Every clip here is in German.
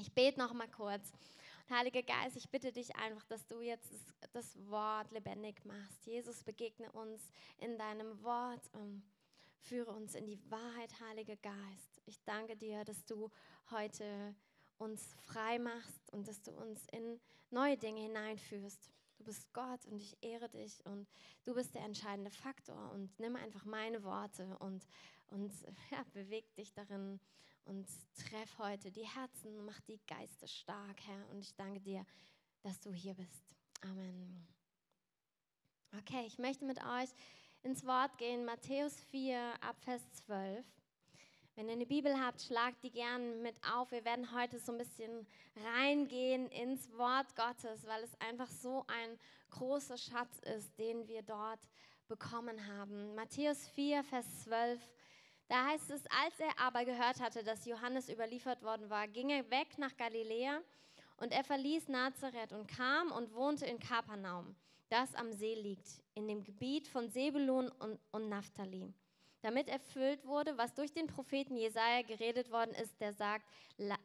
Ich bete noch mal kurz. Heiliger Geist, ich bitte dich einfach, dass du jetzt das Wort lebendig machst. Jesus, begegne uns in deinem Wort. und Führe uns in die Wahrheit, Heiliger Geist. Ich danke dir, dass du heute uns frei machst und dass du uns in neue Dinge hineinführst. Du bist Gott und ich ehre dich und du bist der entscheidende Faktor und nimm einfach meine Worte und, und ja, beweg dich darin und treff heute die Herzen, mach die Geister stark, Herr. Und ich danke dir, dass du hier bist. Amen. Okay, ich möchte mit euch ins Wort gehen, Matthäus 4, Abvers 12. Wenn ihr eine Bibel habt, schlagt die gern mit auf. Wir werden heute so ein bisschen reingehen ins Wort Gottes, weil es einfach so ein großer Schatz ist, den wir dort bekommen haben. Matthäus 4, Vers 12. Da heißt es, als er aber gehört hatte, dass Johannes überliefert worden war, ging er weg nach Galiläa und er verließ Nazareth und kam und wohnte in Kapernaum, das am See liegt, in dem Gebiet von Sebulun und, und Naphtali damit erfüllt wurde, was durch den Propheten Jesaja geredet worden ist, der sagt: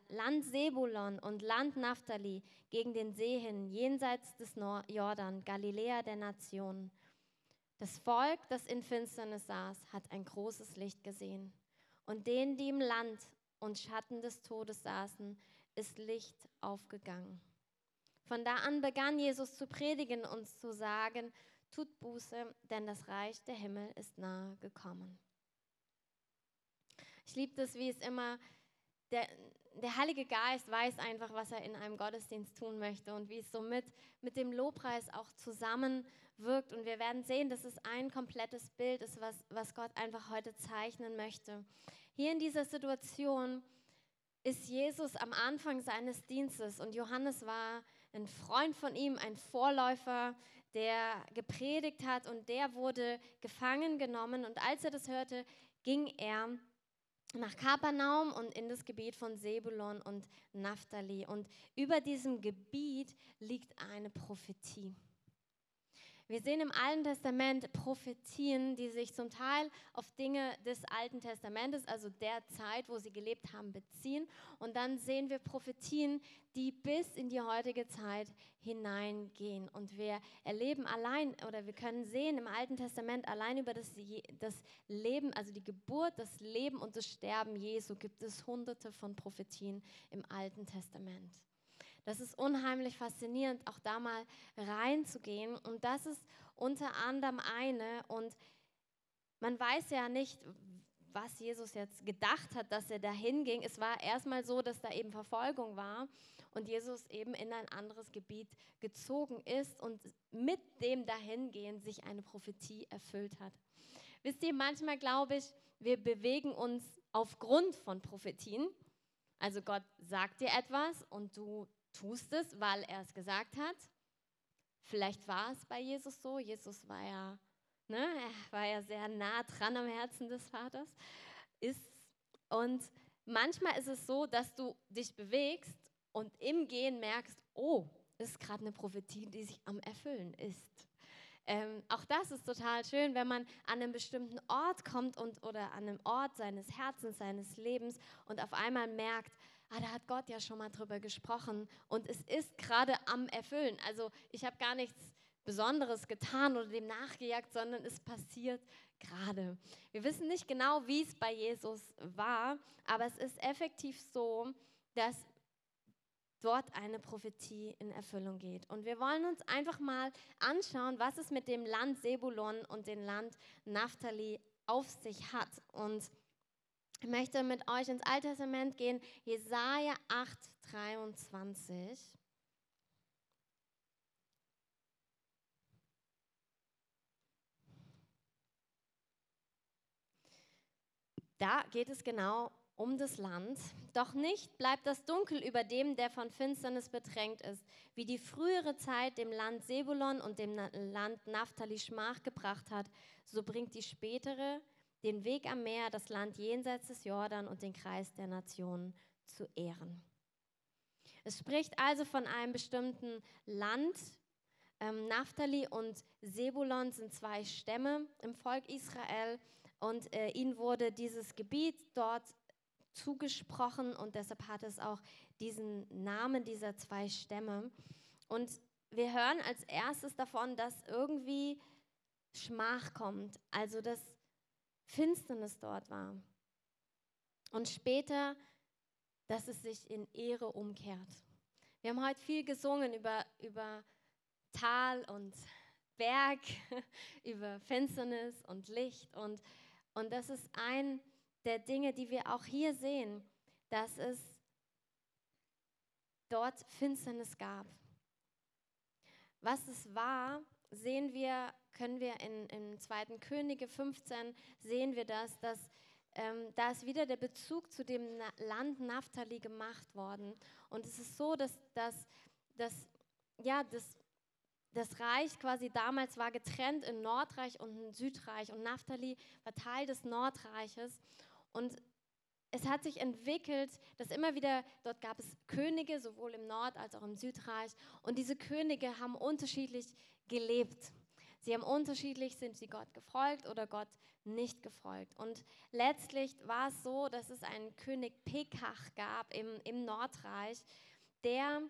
Land Sebulon und Land Naphtali gegen den See hin, jenseits des Jordan, Galiläa der Nationen. Das Volk, das in Finsternis saß, hat ein großes Licht gesehen. Und denen, die im Land und Schatten des Todes saßen, ist Licht aufgegangen. Von da an begann Jesus zu predigen und zu sagen, tut Buße, denn das Reich der Himmel ist nahe gekommen. Ich liebe das, wie es immer, der, der Heilige Geist weiß einfach, was er in einem Gottesdienst tun möchte und wie es so mit, mit dem Lobpreis auch zusammenwirkt. Und wir werden sehen, dass es ein komplettes Bild ist, was, was Gott einfach heute zeichnen möchte. Hier in dieser Situation ist Jesus am Anfang seines Dienstes und Johannes war ein Freund von ihm, ein Vorläufer, der gepredigt hat und der wurde gefangen genommen und als er das hörte, ging er nach Kapernaum und in das Gebiet von Sebulon und Naphtali. Und über diesem Gebiet liegt eine Prophetie. Wir sehen im Alten Testament Prophetien, die sich zum Teil auf Dinge des Alten Testamentes, also der Zeit, wo sie gelebt haben, beziehen. Und dann sehen wir Prophetien, die bis in die heutige Zeit hineingehen. Und wir erleben allein oder wir können sehen im Alten Testament allein über das, das Leben, also die Geburt, das Leben und das Sterben Jesu gibt es hunderte von Prophetien im Alten Testament. Das ist unheimlich faszinierend, auch da mal reinzugehen. Und das ist unter anderem eine. Und man weiß ja nicht, was Jesus jetzt gedacht hat, dass er dahin ging. Es war erstmal so, dass da eben Verfolgung war und Jesus eben in ein anderes Gebiet gezogen ist und mit dem Dahingehen sich eine Prophetie erfüllt hat. Wisst ihr, manchmal glaube ich, wir bewegen uns aufgrund von Prophetien. Also Gott sagt dir etwas und du tust es, weil er es gesagt hat. Vielleicht war es bei Jesus so. Jesus war ja, ne, er war ja sehr nah dran am Herzen des Vaters. Ist, und manchmal ist es so, dass du dich bewegst und im Gehen merkst, oh, ist gerade eine Prophetie, die sich am Erfüllen ist. Ähm, auch das ist total schön, wenn man an einen bestimmten Ort kommt und, oder an einem Ort seines Herzens, seines Lebens und auf einmal merkt, ah, da hat Gott ja schon mal drüber gesprochen und es ist gerade am Erfüllen. Also ich habe gar nichts Besonderes getan oder dem nachgejagt, sondern es passiert gerade. Wir wissen nicht genau, wie es bei Jesus war, aber es ist effektiv so, dass dort eine Prophetie in Erfüllung geht. Und wir wollen uns einfach mal anschauen, was es mit dem Land Sebulon und dem Land Naphtali auf sich hat. Und ich möchte mit euch ins Alte Testament gehen, Jesaja 8, 23. Da geht es genau um das Land. Doch nicht bleibt das Dunkel über dem, der von Finsternis bedrängt ist, wie die frühere Zeit dem Land Sebulon und dem Land Naphtali Schmach gebracht hat, so bringt die spätere den Weg am Meer, das Land jenseits des Jordan und den Kreis der Nationen zu ehren. Es spricht also von einem bestimmten Land. Ähm, Naphtali und Sebulon sind zwei Stämme im Volk Israel und äh, ihnen wurde dieses Gebiet dort zugesprochen und deshalb hat es auch diesen Namen dieser zwei Stämme. Und wir hören als erstes davon, dass irgendwie Schmach kommt, also dass Finsternis dort war. Und später, dass es sich in Ehre umkehrt. Wir haben heute viel gesungen über, über Tal und Berg, über Finsternis und Licht. Und, und das ist ein der Dinge, die wir auch hier sehen, dass es dort Finsternis gab. Was es war, sehen wir, können wir in, in 2. Könige 15, sehen wir das, dass ähm, da ist wieder der Bezug zu dem Land Naphtali gemacht worden. Und es ist so, dass, dass, dass ja, das, das Reich quasi damals war getrennt in Nordreich und in Südreich. Und Naphtali war Teil des Nordreiches. Und es hat sich entwickelt, dass immer wieder, dort gab es Könige, sowohl im Nord- als auch im Südreich. Und diese Könige haben unterschiedlich gelebt. Sie haben unterschiedlich, sind sie Gott gefolgt oder Gott nicht gefolgt. Und letztlich war es so, dass es einen König Pekach gab im, im Nordreich, der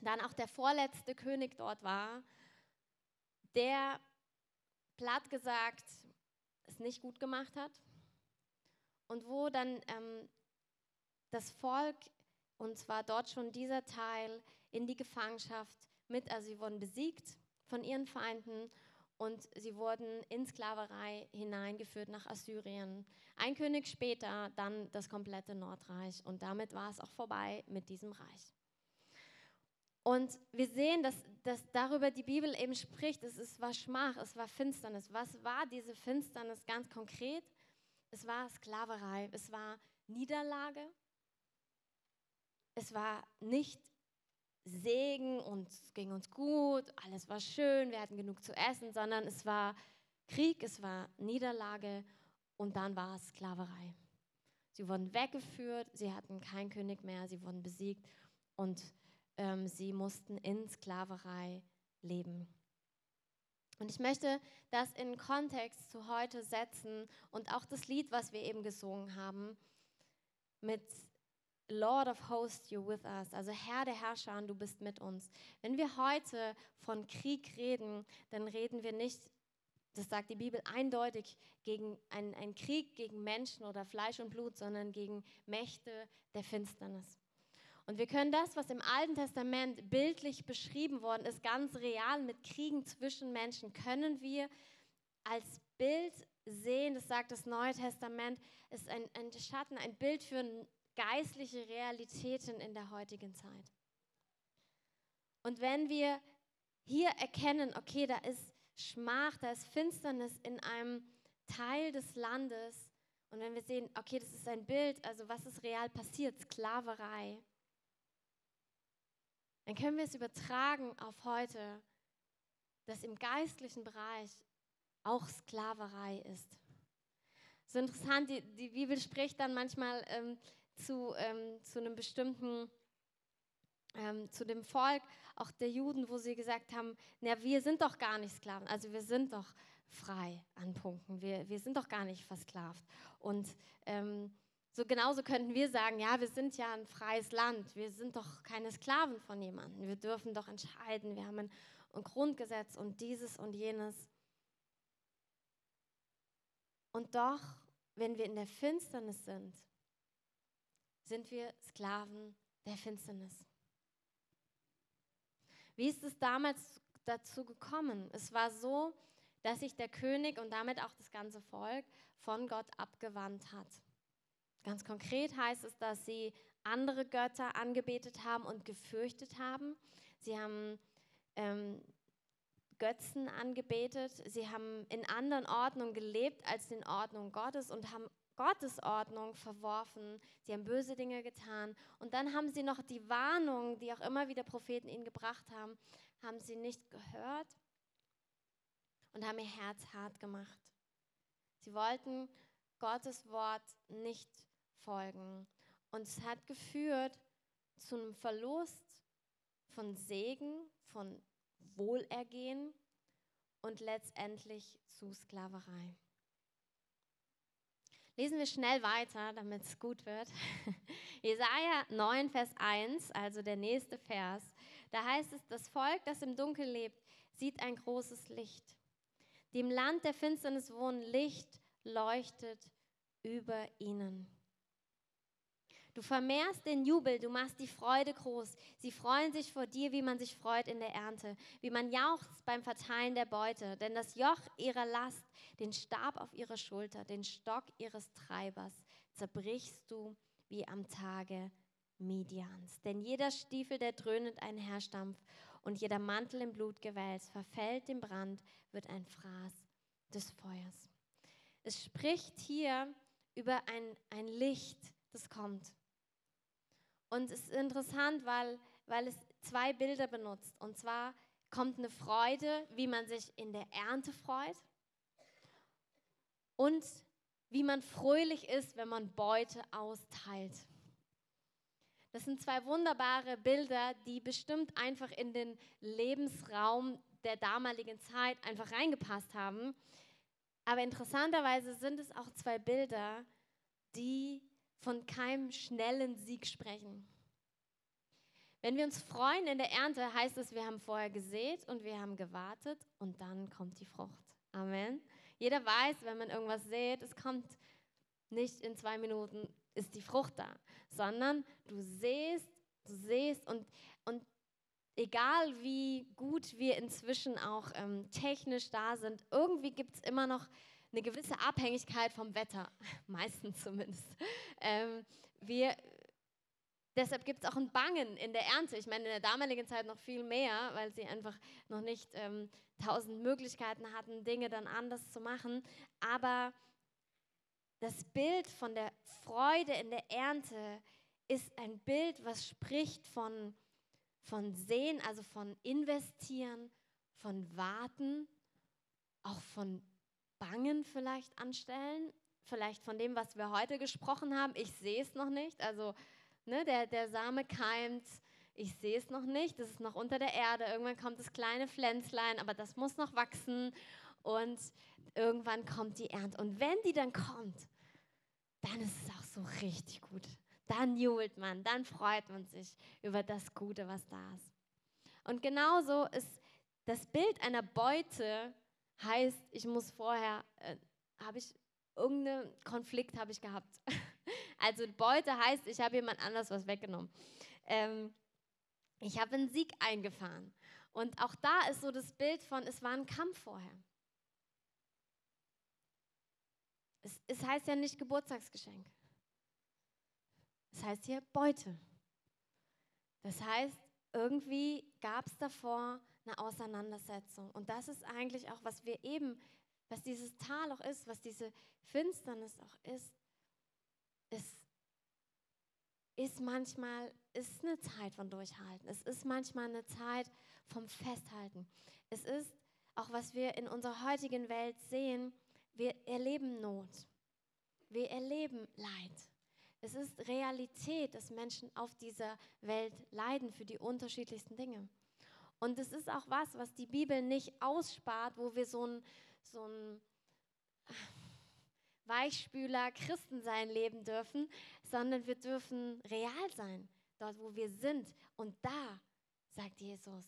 dann auch der vorletzte König dort war, der platt gesagt es nicht gut gemacht hat und wo dann ähm, das Volk, und zwar dort schon dieser Teil, in die Gefangenschaft mit, also sie wurden besiegt von ihren Feinden und sie wurden in Sklaverei hineingeführt nach Assyrien. Ein König später dann das komplette Nordreich und damit war es auch vorbei mit diesem Reich. Und wir sehen, dass, dass darüber die Bibel eben spricht, es, es war Schmach, es war Finsternis. Was war diese Finsternis ganz konkret? Es war Sklaverei, es war Niederlage, es war nicht Segen und es ging uns gut, alles war schön, wir hatten genug zu essen, sondern es war Krieg, es war Niederlage und dann war es Sklaverei. Sie wurden weggeführt, sie hatten keinen König mehr, sie wurden besiegt und ähm, sie mussten in Sklaverei leben. Und ich möchte das in Kontext zu heute setzen und auch das Lied, was wir eben gesungen haben, mit Lord of Hosts, you're with us. Also Herr der Herrscher, du bist mit uns. Wenn wir heute von Krieg reden, dann reden wir nicht, das sagt die Bibel eindeutig, gegen einen Krieg gegen Menschen oder Fleisch und Blut, sondern gegen Mächte der Finsternis. Und wir können das, was im Alten Testament bildlich beschrieben worden ist, ganz real mit Kriegen zwischen Menschen, können wir als Bild sehen, das sagt das Neue Testament, ist ein, ein Schatten, ein Bild für geistliche Realitäten in der heutigen Zeit. Und wenn wir hier erkennen, okay, da ist Schmach, da ist Finsternis in einem Teil des Landes, und wenn wir sehen, okay, das ist ein Bild, also was ist real passiert, Sklaverei, dann können wir es übertragen auf heute, dass im geistlichen Bereich auch Sklaverei ist. So interessant, die, die Bibel spricht dann manchmal ähm, zu, ähm, zu einem bestimmten, ähm, zu dem Volk, auch der Juden, wo sie gesagt haben, na, wir sind doch gar nicht Sklaven, also wir sind doch frei an Punkten, wir, wir sind doch gar nicht versklavt. Und ähm, so genauso könnten wir sagen, ja, wir sind ja ein freies Land, wir sind doch keine Sklaven von jemandem, wir dürfen doch entscheiden, wir haben ein, ein Grundgesetz und dieses und jenes. Und doch, wenn wir in der Finsternis sind, sind wir Sklaven der Finsternis. Wie ist es damals dazu gekommen? Es war so, dass sich der König und damit auch das ganze Volk von Gott abgewandt hat. Ganz konkret heißt es, dass sie andere Götter angebetet haben und gefürchtet haben. Sie haben ähm, Götzen angebetet. Sie haben in anderen Ordnungen gelebt als in Ordnung Gottes und haben Gottes Ordnung verworfen. Sie haben böse Dinge getan. Und dann haben sie noch die Warnung, die auch immer wieder Propheten ihnen gebracht haben, haben sie nicht gehört und haben ihr Herz hart gemacht. Sie wollten Gottes Wort nicht folgen. Und es hat geführt zu einem Verlust von Segen, von Wohlergehen und letztendlich zu Sklaverei. Lesen wir schnell weiter, damit es gut wird. Jesaja 9, Vers 1, also der nächste Vers. Da heißt es: Das Volk, das im Dunkel lebt, sieht ein großes Licht. Die im Land der Finsternis wohnen, Licht leuchtet über ihnen. Du vermehrst den Jubel, du machst die Freude groß. Sie freuen sich vor dir, wie man sich freut in der Ernte, wie man jauchzt beim Verteilen der Beute. Denn das Joch ihrer Last, den Stab auf ihrer Schulter, den Stock ihres Treibers, zerbrichst du wie am Tage Midians. Denn jeder Stiefel, der dröhnet, ein Herstampf und jeder Mantel im Blut gewälzt, verfällt dem Brand, wird ein Fraß des Feuers. Es spricht hier über ein, ein Licht, das kommt. Und es ist interessant, weil, weil es zwei Bilder benutzt. Und zwar kommt eine Freude, wie man sich in der Ernte freut und wie man fröhlich ist, wenn man Beute austeilt. Das sind zwei wunderbare Bilder, die bestimmt einfach in den Lebensraum der damaligen Zeit einfach reingepasst haben. Aber interessanterweise sind es auch zwei Bilder, die von keinem schnellen Sieg sprechen. Wenn wir uns freuen in der Ernte, heißt es, wir haben vorher gesät und wir haben gewartet und dann kommt die Frucht. Amen. Jeder weiß, wenn man irgendwas sät, es kommt nicht in zwei Minuten, ist die Frucht da, sondern du sähst, du sähst und, und egal wie gut wir inzwischen auch ähm, technisch da sind, irgendwie gibt es immer noch eine gewisse Abhängigkeit vom Wetter, meistens zumindest. Ähm, wir, deshalb gibt es auch ein Bangen in der Ernte. Ich meine, in der damaligen Zeit noch viel mehr, weil sie einfach noch nicht ähm, tausend Möglichkeiten hatten, Dinge dann anders zu machen. Aber das Bild von der Freude in der Ernte ist ein Bild, was spricht von, von Sehen, also von Investieren, von Warten, auch von Bangen vielleicht anstellen, vielleicht von dem, was wir heute gesprochen haben. Ich sehe es noch nicht, also ne, der, der Same keimt, ich sehe es noch nicht, das ist noch unter der Erde, irgendwann kommt das kleine Pflänzlein, aber das muss noch wachsen und irgendwann kommt die Ernte. Und wenn die dann kommt, dann ist es auch so richtig gut. Dann jubelt man, dann freut man sich über das Gute, was da ist. Und genauso ist das Bild einer Beute heißt, ich muss vorher, äh, habe ich irgendeinen Konflikt habe ich gehabt. Also Beute heißt, ich habe jemand anders was weggenommen. Ähm, ich habe einen Sieg eingefahren. Und auch da ist so das Bild von, es war ein Kampf vorher. Es, es heißt ja nicht Geburtstagsgeschenk. Es heißt hier Beute. Das heißt, irgendwie gab es davor eine Auseinandersetzung. Und das ist eigentlich auch, was wir eben, was dieses Tal auch ist, was diese Finsternis auch ist. Es ist manchmal, ist eine Zeit von Durchhalten. Es ist manchmal eine Zeit vom Festhalten. Es ist auch, was wir in unserer heutigen Welt sehen, wir erleben Not. Wir erleben Leid. Es ist Realität, dass Menschen auf dieser Welt leiden für die unterschiedlichsten Dinge. Und es ist auch was, was die Bibel nicht ausspart, wo wir so ein, so ein Weichspüler Christensein leben dürfen, sondern wir dürfen real sein, dort wo wir sind. Und da, sagt Jesus,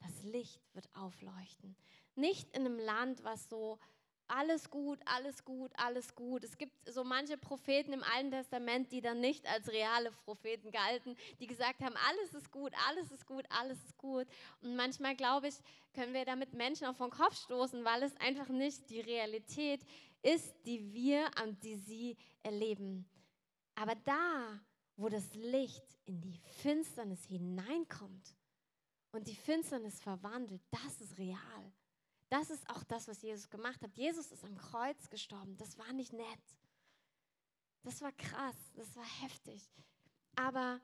das Licht wird aufleuchten. Nicht in einem Land, was so alles gut, alles gut, alles gut. Es gibt so manche Propheten im Alten Testament, die dann nicht als reale Propheten galten, die gesagt haben, alles ist gut, alles ist gut, alles ist gut. Und manchmal, glaube ich, können wir damit Menschen auf den Kopf stoßen, weil es einfach nicht die Realität ist, die wir und die sie erleben. Aber da, wo das Licht in die Finsternis hineinkommt und die Finsternis verwandelt, das ist real. Das ist auch das, was Jesus gemacht hat. Jesus ist am Kreuz gestorben. Das war nicht nett. Das war krass, das war heftig. Aber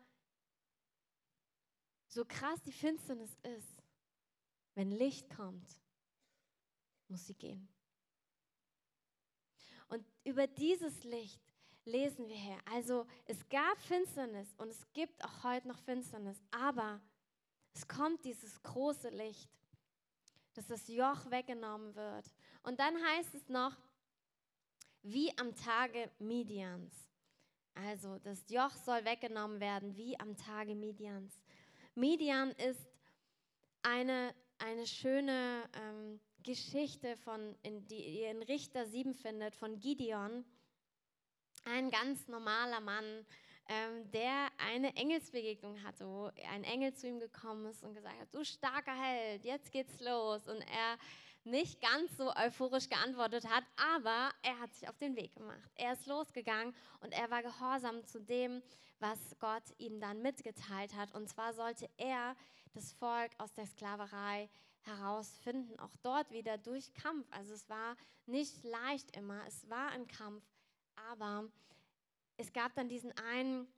so krass die Finsternis ist, wenn Licht kommt, muss sie gehen. Und über dieses Licht lesen wir her. Also es gab Finsternis und es gibt auch heute noch Finsternis, aber es kommt dieses große Licht dass das Joch weggenommen wird. Und dann heißt es noch, wie am Tage Midians. Also das Joch soll weggenommen werden, wie am Tage Midians. Midian ist eine, eine schöne ähm, Geschichte, von, in, die ihr in Richter 7 findet, von Gideon. Ein ganz normaler Mann, ähm, der eine Engelsbegegnung hatte, wo ein Engel zu ihm gekommen ist und gesagt hat, du starker Held, jetzt geht's los. Und er nicht ganz so euphorisch geantwortet hat, aber er hat sich auf den Weg gemacht. Er ist losgegangen und er war gehorsam zu dem, was Gott ihm dann mitgeteilt hat. Und zwar sollte er das Volk aus der Sklaverei herausfinden, auch dort wieder durch Kampf. Also es war nicht leicht immer, es war ein Kampf, aber es gab dann diesen einen,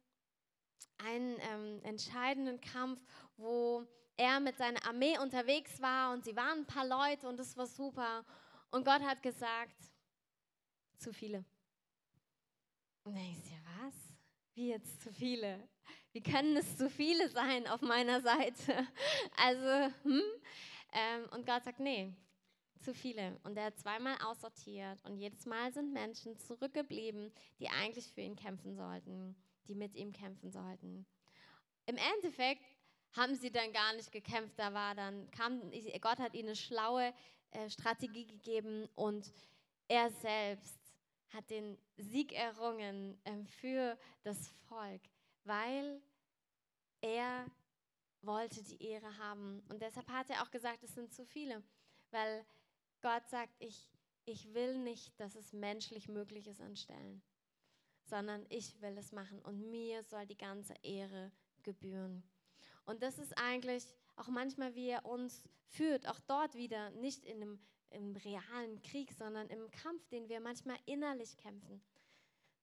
einen ähm, entscheidenden Kampf, wo er mit seiner Armee unterwegs war und sie waren ein paar Leute und es war super. Und Gott hat gesagt, zu viele. Und dann ist ja was? Wie jetzt zu viele? Wie können es zu viele sein auf meiner Seite? Also, hm? Ähm, und Gott sagt, nee, zu viele. Und er hat zweimal aussortiert und jedes Mal sind Menschen zurückgeblieben, die eigentlich für ihn kämpfen sollten, die mit ihm kämpfen sollten. Im Endeffekt haben sie dann gar nicht gekämpft. Da war dann, kam, Gott hat ihnen eine schlaue äh, Strategie gegeben und er selbst hat den Sieg errungen äh, für das Volk, weil er wollte die Ehre haben. Und deshalb hat er auch gesagt, es sind zu viele, weil Gott sagt, ich, ich will nicht, dass es menschlich möglich ist anstellen, sondern ich will es machen und mir soll die ganze Ehre gebühren. Und das ist eigentlich auch manchmal, wie er uns führt, auch dort wieder, nicht in einem im realen Krieg, sondern im Kampf, den wir manchmal innerlich kämpfen.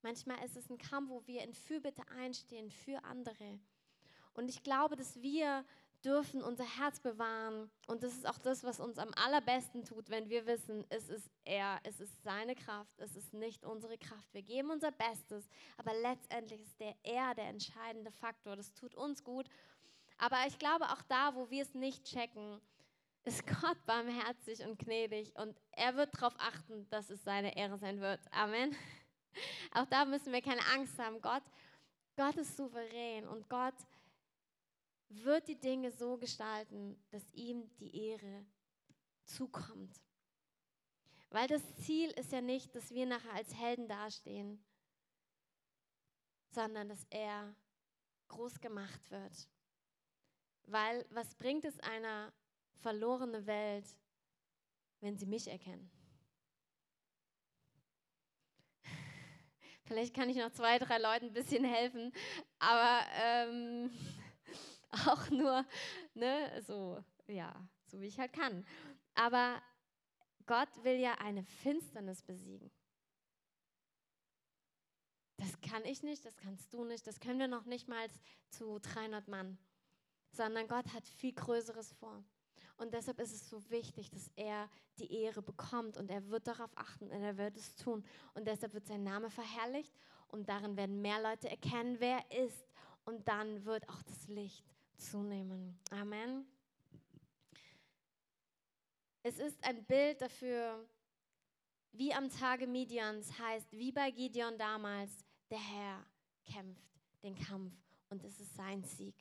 Manchmal ist es ein Kampf, wo wir in Fürbitte einstehen für andere. Und ich glaube, dass wir dürfen unser Herz bewahren. Und das ist auch das, was uns am allerbesten tut, wenn wir wissen, es ist er, es ist seine Kraft, es ist nicht unsere Kraft. Wir geben unser Bestes, aber letztendlich ist der er der entscheidende Faktor. Das tut uns gut aber ich glaube, auch da, wo wir es nicht checken, ist Gott barmherzig und gnädig und er wird darauf achten, dass es seine Ehre sein wird. Amen. Auch da müssen wir keine Angst haben. Gott, Gott ist souverän und Gott wird die Dinge so gestalten, dass ihm die Ehre zukommt. Weil das Ziel ist ja nicht, dass wir nachher als Helden dastehen, sondern dass er groß gemacht wird. Weil was bringt es einer verlorenen Welt, wenn sie mich erkennen? Vielleicht kann ich noch zwei, drei Leuten ein bisschen helfen, aber ähm, auch nur, ne, so, ja, so wie ich halt kann. Aber Gott will ja eine Finsternis besiegen. Das kann ich nicht, das kannst du nicht, das können wir noch nicht mal zu 300 Mann sondern Gott hat viel Größeres vor. Und deshalb ist es so wichtig, dass er die Ehre bekommt und er wird darauf achten und er wird es tun. Und deshalb wird sein Name verherrlicht und darin werden mehr Leute erkennen, wer er ist. Und dann wird auch das Licht zunehmen. Amen. Es ist ein Bild dafür, wie am Tage Midians heißt, wie bei Gideon damals, der Herr kämpft den Kampf und es ist sein Sieg.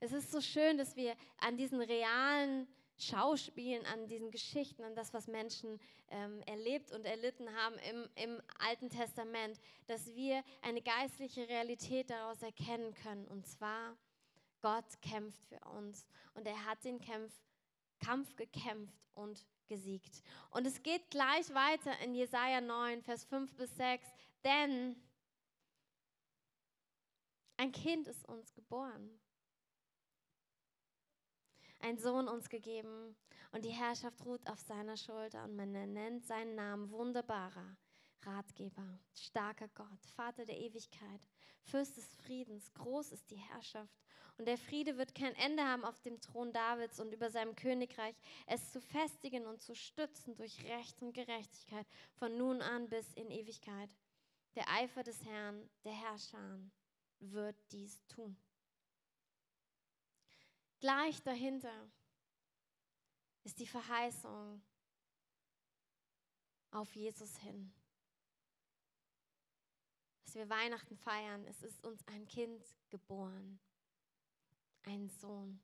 Es ist so schön, dass wir an diesen realen Schauspielen, an diesen Geschichten, an das, was Menschen ähm, erlebt und erlitten haben im, im Alten Testament, dass wir eine geistliche Realität daraus erkennen können. Und zwar, Gott kämpft für uns. Und er hat den Kampf, Kampf gekämpft und gesiegt. Und es geht gleich weiter in Jesaja 9, Vers 5 bis 6, denn ein Kind ist uns geboren ein Sohn uns gegeben. Und die Herrschaft ruht auf seiner Schulter. Und man nennt seinen Namen wunderbarer Ratgeber, starker Gott, Vater der Ewigkeit, Fürst des Friedens, groß ist die Herrschaft und der Friede wird kein Ende haben auf dem Thron Davids und über seinem Königreich, es zu festigen und zu stützen durch Recht und Gerechtigkeit von nun an bis in Ewigkeit. Der Eifer des Herrn, der Herrscher, wird dies tun. Gleich dahinter ist die Verheißung auf Jesus hin. dass wir Weihnachten feiern. Es ist uns ein Kind geboren, ein Sohn.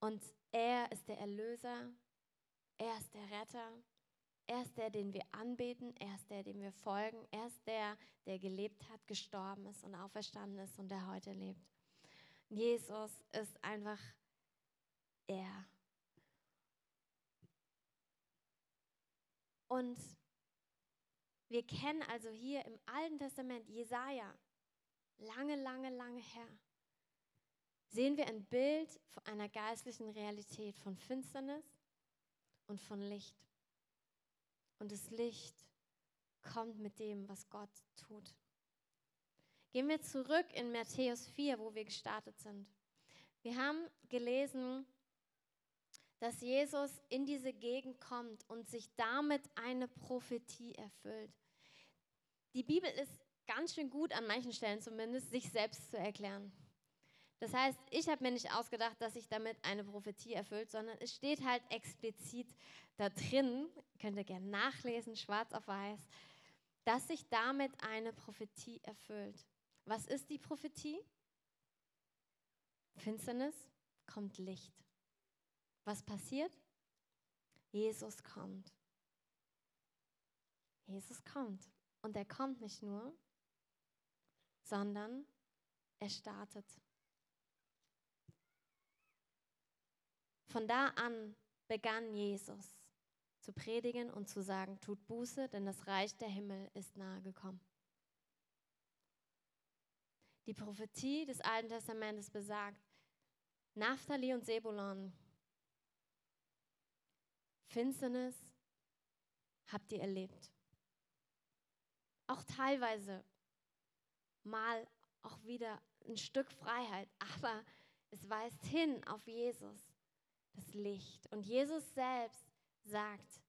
Und er ist der Erlöser, er ist der Retter, er ist der, den wir anbeten, er ist der, dem wir folgen, er ist der, der gelebt hat, gestorben ist und auferstanden ist und der heute lebt. Jesus ist einfach er. Und wir kennen also hier im Alten Testament Jesaja, lange, lange, lange her, sehen wir ein Bild von einer geistlichen Realität von Finsternis und von Licht. Und das Licht kommt mit dem, was Gott tut. Gehen wir zurück in Matthäus 4, wo wir gestartet sind. Wir haben gelesen, dass Jesus in diese Gegend kommt und sich damit eine Prophetie erfüllt. Die Bibel ist ganz schön gut, an manchen Stellen zumindest, sich selbst zu erklären. Das heißt, ich habe mir nicht ausgedacht, dass sich damit eine Prophetie erfüllt, sondern es steht halt explizit da drin, könnt ihr gerne nachlesen, schwarz auf weiß, dass sich damit eine Prophetie erfüllt. Was ist die Prophetie? Finsternis kommt Licht. Was passiert? Jesus kommt. Jesus kommt. Und er kommt nicht nur, sondern er startet. Von da an begann Jesus zu predigen und zu sagen, tut Buße, denn das Reich der Himmel ist nahe gekommen. Die Prophetie des Alten Testamentes besagt, Naphtali und Sebulon, Finsternis habt ihr erlebt. Auch teilweise mal auch wieder ein Stück Freiheit, aber es weist hin auf Jesus, das Licht. Und Jesus selbst sagt,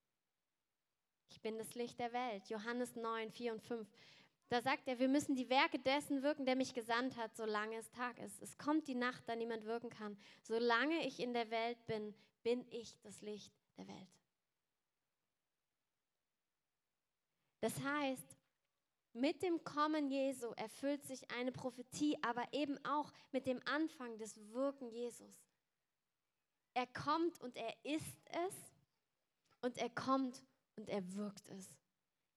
ich bin das Licht der Welt. Johannes 9, 4 und 5. Da sagt er, wir müssen die Werke dessen wirken, der mich gesandt hat, solange es Tag ist. Es kommt die Nacht, da niemand wirken kann. Solange ich in der Welt bin, bin ich das Licht der Welt. Das heißt, mit dem Kommen Jesu erfüllt sich eine Prophetie, aber eben auch mit dem Anfang des Wirken Jesus. Er kommt und er ist es und er kommt und er wirkt es.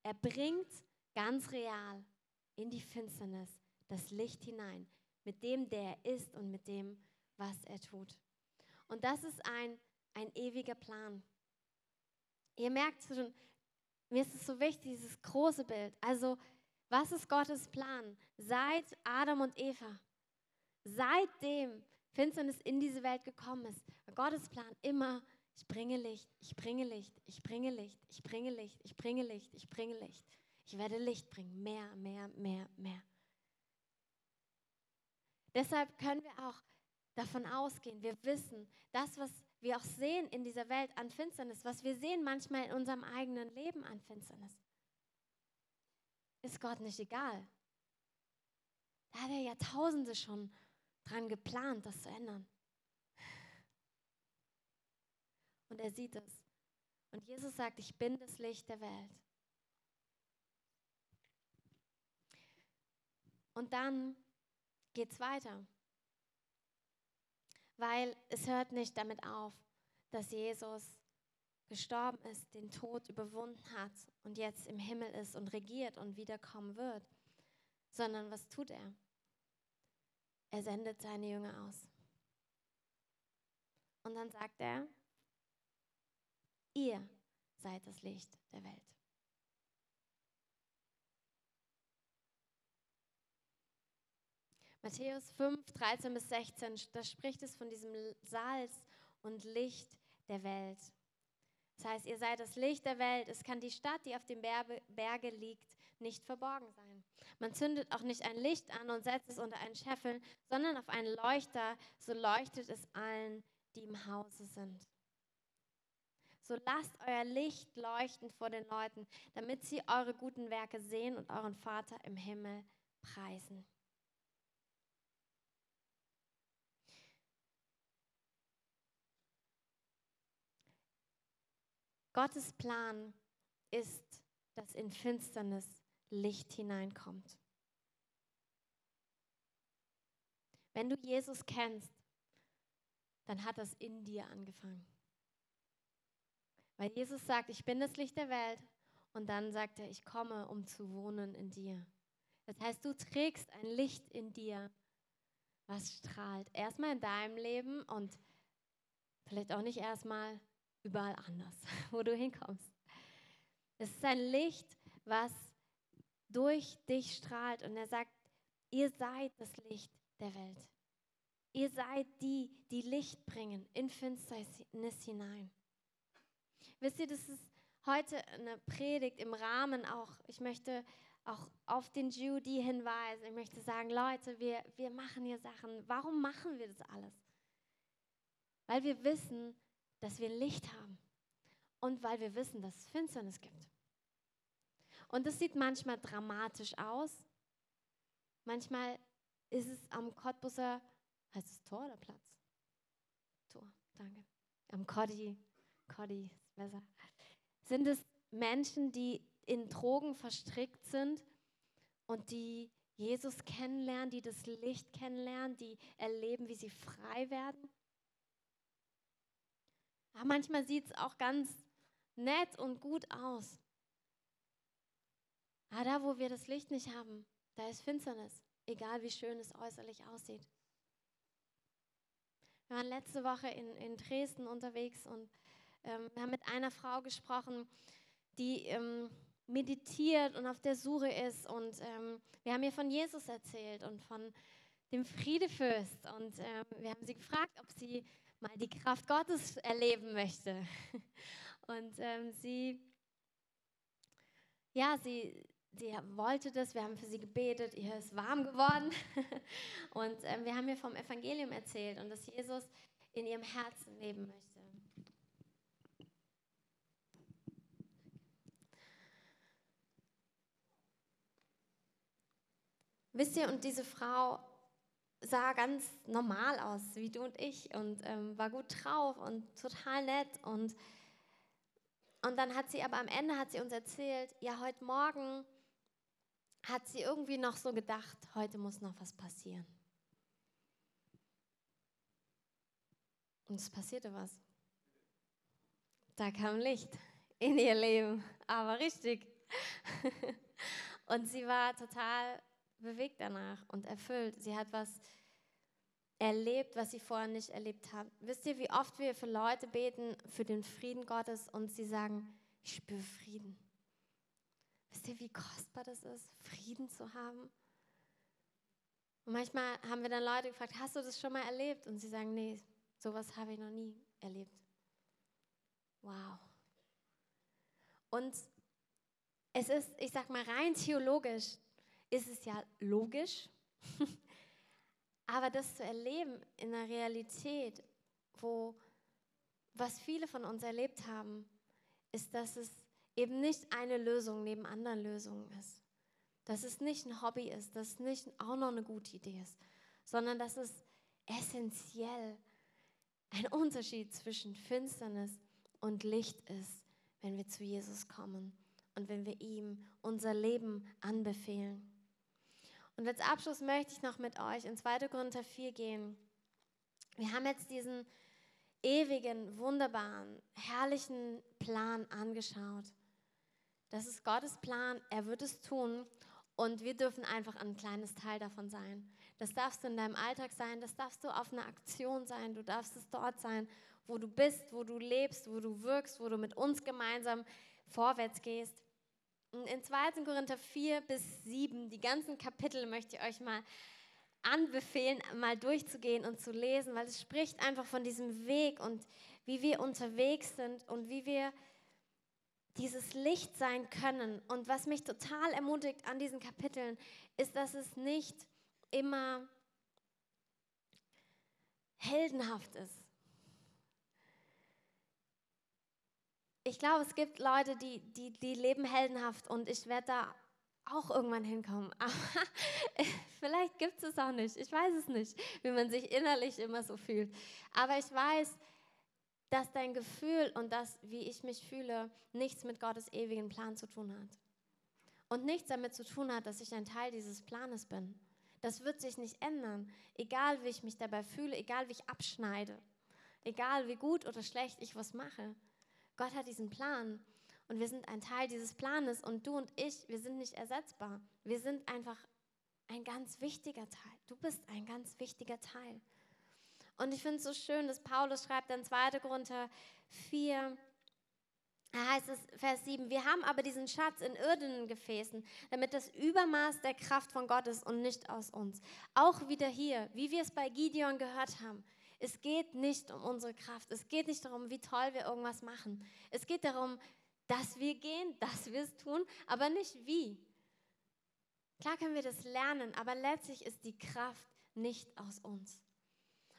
Er bringt ganz real in die Finsternis das Licht hinein, mit dem, der er ist und mit dem, was er tut. Und das ist ein, ein ewiger Plan. Ihr merkt schon, mir ist es so wichtig, dieses große Bild. Also, was ist Gottes Plan? Seit Adam und Eva, seitdem Finsternis in diese Welt gekommen ist, Gottes Plan immer, ich bringe Licht, ich bringe Licht, ich bringe Licht, ich bringe Licht, ich bringe Licht, ich bringe Licht. Ich werde Licht bringen. Mehr, mehr, mehr, mehr. Deshalb können wir auch davon ausgehen, wir wissen, das, was wir auch sehen in dieser Welt an Finsternis, was wir sehen manchmal in unserem eigenen Leben an Finsternis, ist Gott nicht egal. Da hat er Jahrtausende schon dran geplant, das zu ändern. Und er sieht es. Und Jesus sagt, ich bin das Licht der Welt. Und dann geht es weiter. Weil es hört nicht damit auf, dass Jesus gestorben ist, den Tod überwunden hat und jetzt im Himmel ist und regiert und wiederkommen wird, sondern was tut er? Er sendet seine Jünger aus. Und dann sagt er, ihr seid das Licht der Welt. Matthäus 5, 13 bis 16, da spricht es von diesem Salz und Licht der Welt. Das heißt, ihr seid das Licht der Welt. Es kann die Stadt, die auf dem Berge liegt, nicht verborgen sein. Man zündet auch nicht ein Licht an und setzt es unter einen Scheffel, sondern auf einen Leuchter, so leuchtet es allen, die im Hause sind. So lasst euer Licht leuchten vor den Leuten, damit sie eure guten Werke sehen und euren Vater im Himmel preisen. Gottes Plan ist, dass in Finsternis Licht hineinkommt. Wenn du Jesus kennst, dann hat das in dir angefangen. Weil Jesus sagt, ich bin das Licht der Welt und dann sagt er, ich komme, um zu wohnen in dir. Das heißt, du trägst ein Licht in dir, was strahlt. Erstmal in deinem Leben und vielleicht auch nicht erstmal überall anders, wo du hinkommst. Es ist ein Licht, was durch dich strahlt und er sagt, ihr seid das Licht der Welt. Ihr seid die, die Licht bringen in Finsternis hinein. Wisst ihr, das ist heute eine Predigt im Rahmen auch, ich möchte auch auf den Judy hinweisen. Ich möchte sagen, Leute, wir, wir machen hier Sachen. Warum machen wir das alles? Weil wir wissen, dass wir Licht haben und weil wir wissen, dass es Finsternis gibt. Und das sieht manchmal dramatisch aus. Manchmal ist es am Cottbusser, heißt es Tor oder Platz? Tor, danke. Am Coddy, Coddy ist besser. Sind es Menschen, die in Drogen verstrickt sind und die Jesus kennenlernen, die das Licht kennenlernen, die erleben, wie sie frei werden? Aber manchmal sieht es auch ganz nett und gut aus. Aber da, wo wir das Licht nicht haben, da ist Finsternis, egal wie schön es äußerlich aussieht. Wir waren letzte Woche in, in Dresden unterwegs und ähm, wir haben mit einer Frau gesprochen, die ähm, meditiert und auf der Suche ist. Und ähm, wir haben ihr von Jesus erzählt und von dem Friedefürst. Und ähm, wir haben sie gefragt, ob sie mal die Kraft Gottes erleben möchte. Und ähm, sie, ja, sie, sie wollte das, wir haben für sie gebetet, ihr ist warm geworden. Und ähm, wir haben ihr vom Evangelium erzählt und dass Jesus in ihrem Herzen leben möchte. Wisst ihr, und diese Frau sah ganz normal aus, wie du und ich, und ähm, war gut drauf und total nett. Und, und dann hat sie aber am Ende hat sie uns erzählt, ja, heute Morgen hat sie irgendwie noch so gedacht, heute muss noch was passieren. Und es passierte was. Da kam Licht in ihr Leben, aber richtig. Und sie war total bewegt danach und erfüllt. Sie hat was erlebt, was sie vorher nicht erlebt hat. Wisst ihr, wie oft wir für Leute beten, für den Frieden Gottes und sie sagen, ich spüre Frieden. Wisst ihr, wie kostbar das ist, Frieden zu haben? Und manchmal haben wir dann Leute gefragt, hast du das schon mal erlebt? Und sie sagen, nee, sowas habe ich noch nie erlebt. Wow. Und es ist, ich sag mal, rein theologisch ist es ja logisch. Aber das zu erleben in einer Realität, wo was viele von uns erlebt haben, ist, dass es eben nicht eine Lösung neben anderen Lösungen ist. Dass es nicht ein Hobby ist, dass es nicht auch noch eine gute Idee ist, sondern dass es essentiell ein Unterschied zwischen Finsternis und Licht ist, wenn wir zu Jesus kommen und wenn wir ihm unser Leben anbefehlen. Und als Abschluss möchte ich noch mit euch in 2. Korinther 4 gehen. Wir haben jetzt diesen ewigen, wunderbaren, herrlichen Plan angeschaut. Das ist Gottes Plan, er wird es tun und wir dürfen einfach ein kleines Teil davon sein. Das darfst du in deinem Alltag sein, das darfst du auf einer Aktion sein, du darfst es dort sein, wo du bist, wo du lebst, wo du wirkst, wo du mit uns gemeinsam vorwärts gehst. In 2. Korinther 4 bis 7, die ganzen Kapitel möchte ich euch mal anbefehlen, mal durchzugehen und zu lesen, weil es spricht einfach von diesem Weg und wie wir unterwegs sind und wie wir dieses Licht sein können. Und was mich total ermutigt an diesen Kapiteln, ist, dass es nicht immer heldenhaft ist. Ich glaube, es gibt Leute, die, die, die leben heldenhaft und ich werde da auch irgendwann hinkommen. Aber vielleicht gibt es es auch nicht. Ich weiß es nicht, wie man sich innerlich immer so fühlt. Aber ich weiß, dass dein Gefühl und das, wie ich mich fühle, nichts mit Gottes ewigen Plan zu tun hat. und nichts damit zu tun hat, dass ich ein Teil dieses Planes bin. Das wird sich nicht ändern, egal wie ich mich dabei fühle, egal wie ich abschneide, egal wie gut oder schlecht ich was mache. Gott hat diesen Plan und wir sind ein Teil dieses Planes und du und ich, wir sind nicht ersetzbar. Wir sind einfach ein ganz wichtiger Teil. Du bist ein ganz wichtiger Teil. Und ich finde es so schön, dass Paulus schreibt in 2. Korinther 4, da heißt es, Vers 7, wir haben aber diesen Schatz in irdenen Gefäßen, damit das Übermaß der Kraft von Gott ist und nicht aus uns. Auch wieder hier, wie wir es bei Gideon gehört haben, es geht nicht um unsere Kraft, es geht nicht darum, wie toll wir irgendwas machen. Es geht darum, dass wir gehen, dass wir es tun, aber nicht wie. Klar können wir das lernen, aber letztlich ist die Kraft nicht aus uns.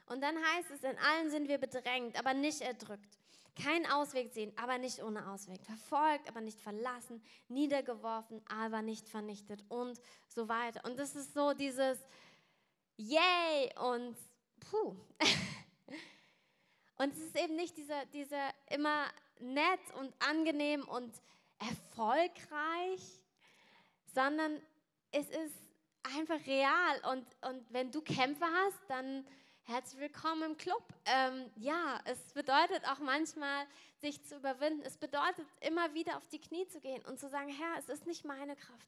Und dann heißt es, in allen sind wir bedrängt, aber nicht erdrückt. Keinen Ausweg sehen, aber nicht ohne Ausweg. Verfolgt, aber nicht verlassen. Niedergeworfen, aber nicht vernichtet und so weiter. Und das ist so dieses Yay und puh. Und es ist eben nicht dieser, dieser immer nett und angenehm und erfolgreich, sondern es ist einfach real. Und, und wenn du Kämpfe hast, dann herzlich willkommen im Club. Ähm, ja, es bedeutet auch manchmal, sich zu überwinden. Es bedeutet immer wieder auf die Knie zu gehen und zu sagen, Herr, es ist nicht meine Kraft.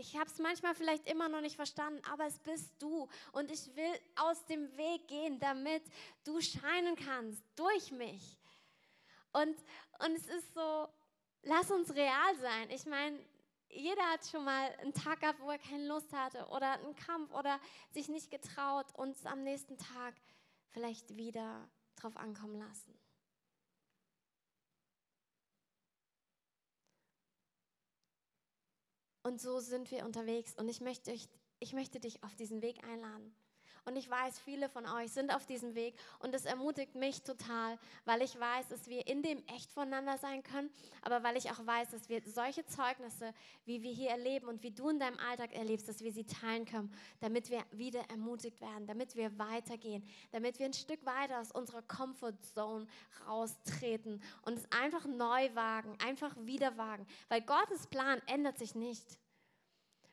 Ich habe es manchmal vielleicht immer noch nicht verstanden, aber es bist du. Und ich will aus dem Weg gehen, damit du scheinen kannst durch mich. Und, und es ist so, lass uns real sein. Ich meine, jeder hat schon mal einen Tag gehabt, wo er keine Lust hatte oder einen Kampf oder sich nicht getraut und es am nächsten Tag vielleicht wieder drauf ankommen lassen. Und so sind wir unterwegs und ich möchte, ich möchte dich auf diesen Weg einladen. Und ich weiß, viele von euch sind auf diesem Weg und es ermutigt mich total, weil ich weiß, dass wir in dem echt voneinander sein können, aber weil ich auch weiß, dass wir solche Zeugnisse, wie wir hier erleben und wie du in deinem Alltag erlebst, dass wir sie teilen können, damit wir wieder ermutigt werden, damit wir weitergehen, damit wir ein Stück weiter aus unserer Comfortzone raustreten und es einfach neu wagen, einfach wieder wagen, weil Gottes Plan ändert sich nicht.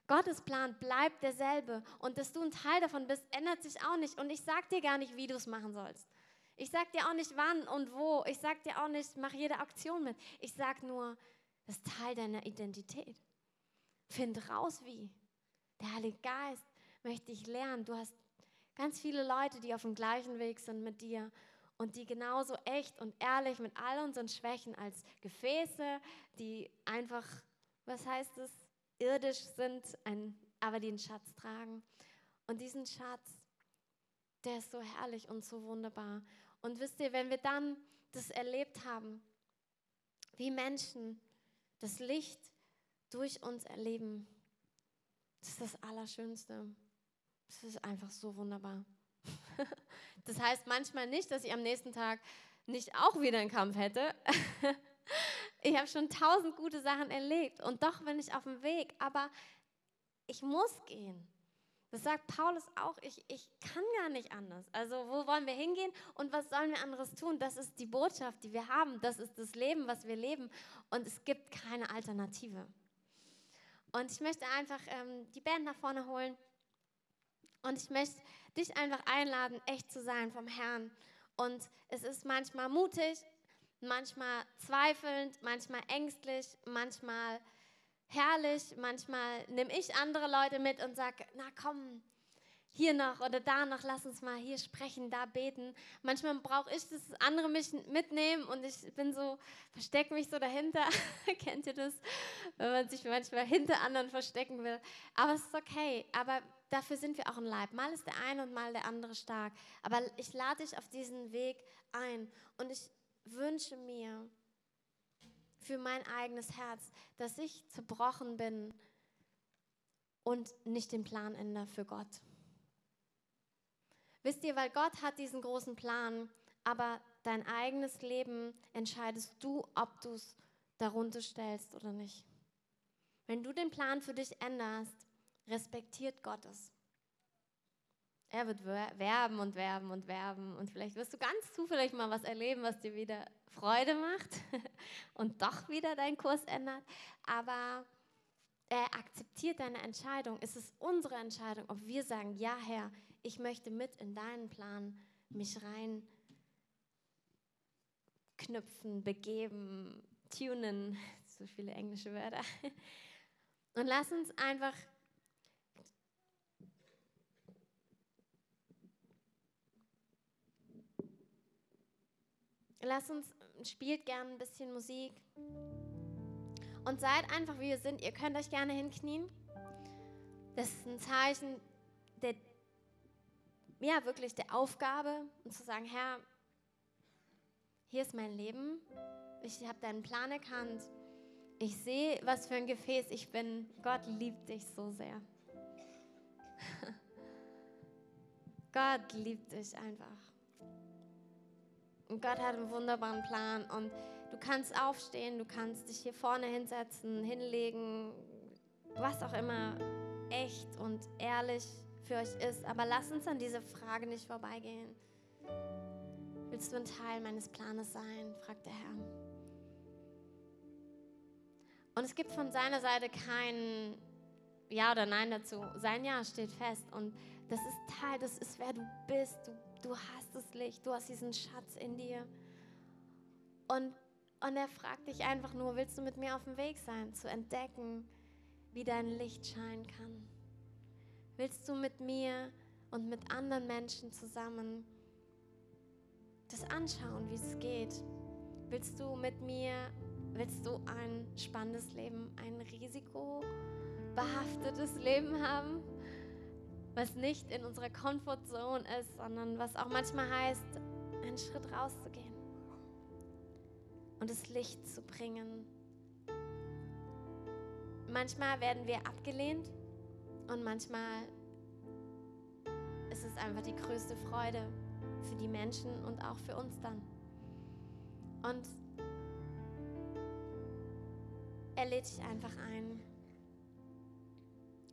Gottes Plan bleibt derselbe und dass du ein Teil davon bist, ändert sich auch nicht. Und ich sag dir gar nicht, wie du es machen sollst. Ich sag dir auch nicht, wann und wo. Ich sag dir auch nicht, mach jede Aktion mit. Ich sag nur, das ist Teil deiner Identität. Find raus, wie. Der Heilige Geist möchte ich lernen. Du hast ganz viele Leute, die auf dem gleichen Weg sind mit dir und die genauso echt und ehrlich mit all unseren Schwächen als Gefäße, die einfach, was heißt es, irdisch sind, ein, aber einen Schatz tragen. Und diesen Schatz, der ist so herrlich und so wunderbar. Und wisst ihr, wenn wir dann das erlebt haben, wie Menschen das Licht durch uns erleben, das ist das Allerschönste. Das ist einfach so wunderbar. Das heißt manchmal nicht, dass ich am nächsten Tag nicht auch wieder einen Kampf hätte. Ich habe schon tausend gute Sachen erlebt und doch bin ich auf dem Weg, aber ich muss gehen. Das sagt Paulus auch, ich, ich kann gar nicht anders. Also wo wollen wir hingehen und was sollen wir anderes tun? Das ist die Botschaft, die wir haben. Das ist das Leben, was wir leben und es gibt keine Alternative. Und ich möchte einfach ähm, die Band nach vorne holen und ich möchte dich einfach einladen, echt zu sein vom Herrn. Und es ist manchmal mutig, manchmal zweifelnd, manchmal ängstlich, manchmal herrlich, manchmal nehme ich andere Leute mit und sage, na komm, hier noch oder da noch, lass uns mal hier sprechen, da beten. Manchmal brauche ich, dass andere mich mitnehmen und ich bin so, verstecke mich so dahinter. Kennt ihr das? Wenn man sich manchmal hinter anderen verstecken will. Aber es ist okay. Aber dafür sind wir auch ein Leib. Mal ist der eine und mal der andere stark. Aber ich lade dich auf diesen Weg ein und ich wünsche mir für mein eigenes Herz, dass ich zerbrochen bin und nicht den Plan ändere für Gott. Wisst ihr, weil Gott hat diesen großen Plan, aber dein eigenes Leben entscheidest du, ob du es darunter stellst oder nicht. Wenn du den Plan für dich änderst, respektiert Gott es. Er wird werben und werben und werben und vielleicht wirst du ganz zufällig mal was erleben, was dir wieder Freude macht und doch wieder deinen Kurs ändert. Aber er akzeptiert deine Entscheidung. Es ist unsere Entscheidung, ob wir sagen, ja Herr, ich möchte mit in deinen Plan mich rein knüpfen, begeben, tunen, so viele englische Wörter. Und lass uns einfach Lass uns, spielt gerne ein bisschen Musik. Und seid einfach, wie ihr sind. Ihr könnt euch gerne hinknien. Das ist ein Zeichen der, ja, wirklich der Aufgabe und zu sagen, Herr, hier ist mein Leben. Ich habe deinen Plan erkannt. Ich sehe, was für ein Gefäß ich bin. Gott liebt dich so sehr. Gott liebt dich einfach. Und Gott hat einen wunderbaren Plan. Und du kannst aufstehen, du kannst dich hier vorne hinsetzen, hinlegen, was auch immer echt und ehrlich für euch ist. Aber lass uns an diese Frage nicht vorbeigehen. Willst du ein Teil meines Planes sein? fragt der Herr. Und es gibt von seiner Seite kein Ja oder Nein dazu. Sein Ja steht fest. Und das ist Teil, das ist wer du bist. Du Du hast das Licht, du hast diesen Schatz in dir. Und, und er fragt dich einfach nur, willst du mit mir auf dem Weg sein, zu entdecken, wie dein Licht scheinen kann? Willst du mit mir und mit anderen Menschen zusammen das anschauen, wie es geht? Willst du mit mir, willst du ein spannendes Leben, ein risikobehaftetes Leben haben? Was nicht in unserer Comfortzone ist, sondern was auch manchmal heißt, einen Schritt rauszugehen und das Licht zu bringen. Manchmal werden wir abgelehnt und manchmal ist es einfach die größte Freude für die Menschen und auch für uns dann. Und er lädt dich einfach ein,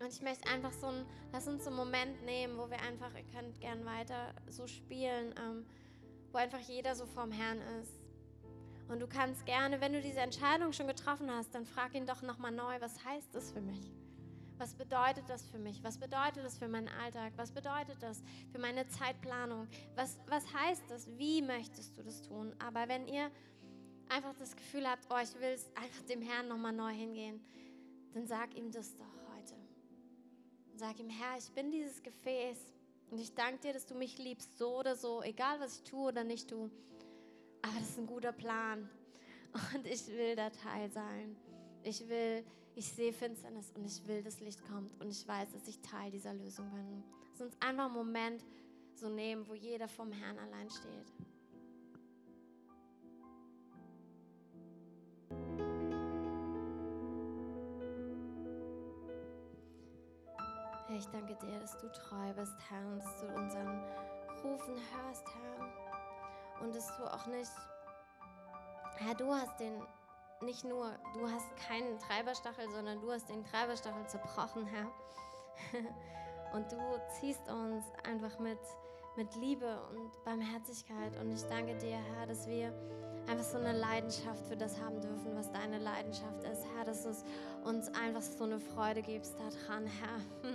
und ich möchte einfach so ein, lass uns so einen Moment nehmen, wo wir einfach, ihr könnt gern weiter so spielen, ähm, wo einfach jeder so vorm Herrn ist. Und du kannst gerne, wenn du diese Entscheidung schon getroffen hast, dann frag ihn doch nochmal neu, was heißt das für mich? Was bedeutet das für mich? Was bedeutet das für meinen Alltag? Was bedeutet das für meine Zeitplanung? Was, was heißt das? Wie möchtest du das tun? Aber wenn ihr einfach das Gefühl habt, oh, ich will es einfach dem Herrn nochmal neu hingehen, dann sag ihm das doch. Und sag ihm, Herr, ich bin dieses Gefäß und ich danke dir, dass du mich liebst, so oder so, egal was ich tue oder nicht tue. Aber das ist ein guter Plan und ich will da Teil sein. Ich will, ich sehe Finsternis und ich will, dass Licht kommt und ich weiß, dass ich Teil dieser Lösung bin. Uns einfach einen Moment so nehmen, wo jeder vom Herrn allein steht. Herr, ich danke dir, dass du treu bist, Herr, und dass du unseren Rufen hörst, Herr. Und dass du auch nicht, Herr, du hast den, nicht nur, du hast keinen Treiberstachel, sondern du hast den Treiberstachel zerbrochen, Herr. Und du ziehst uns einfach mit, mit Liebe und Barmherzigkeit. Und ich danke dir, Herr, dass wir einfach so eine Leidenschaft für das haben dürfen, was deine Leidenschaft ist. Herr, dass du uns einfach so eine Freude gibst daran, Herr.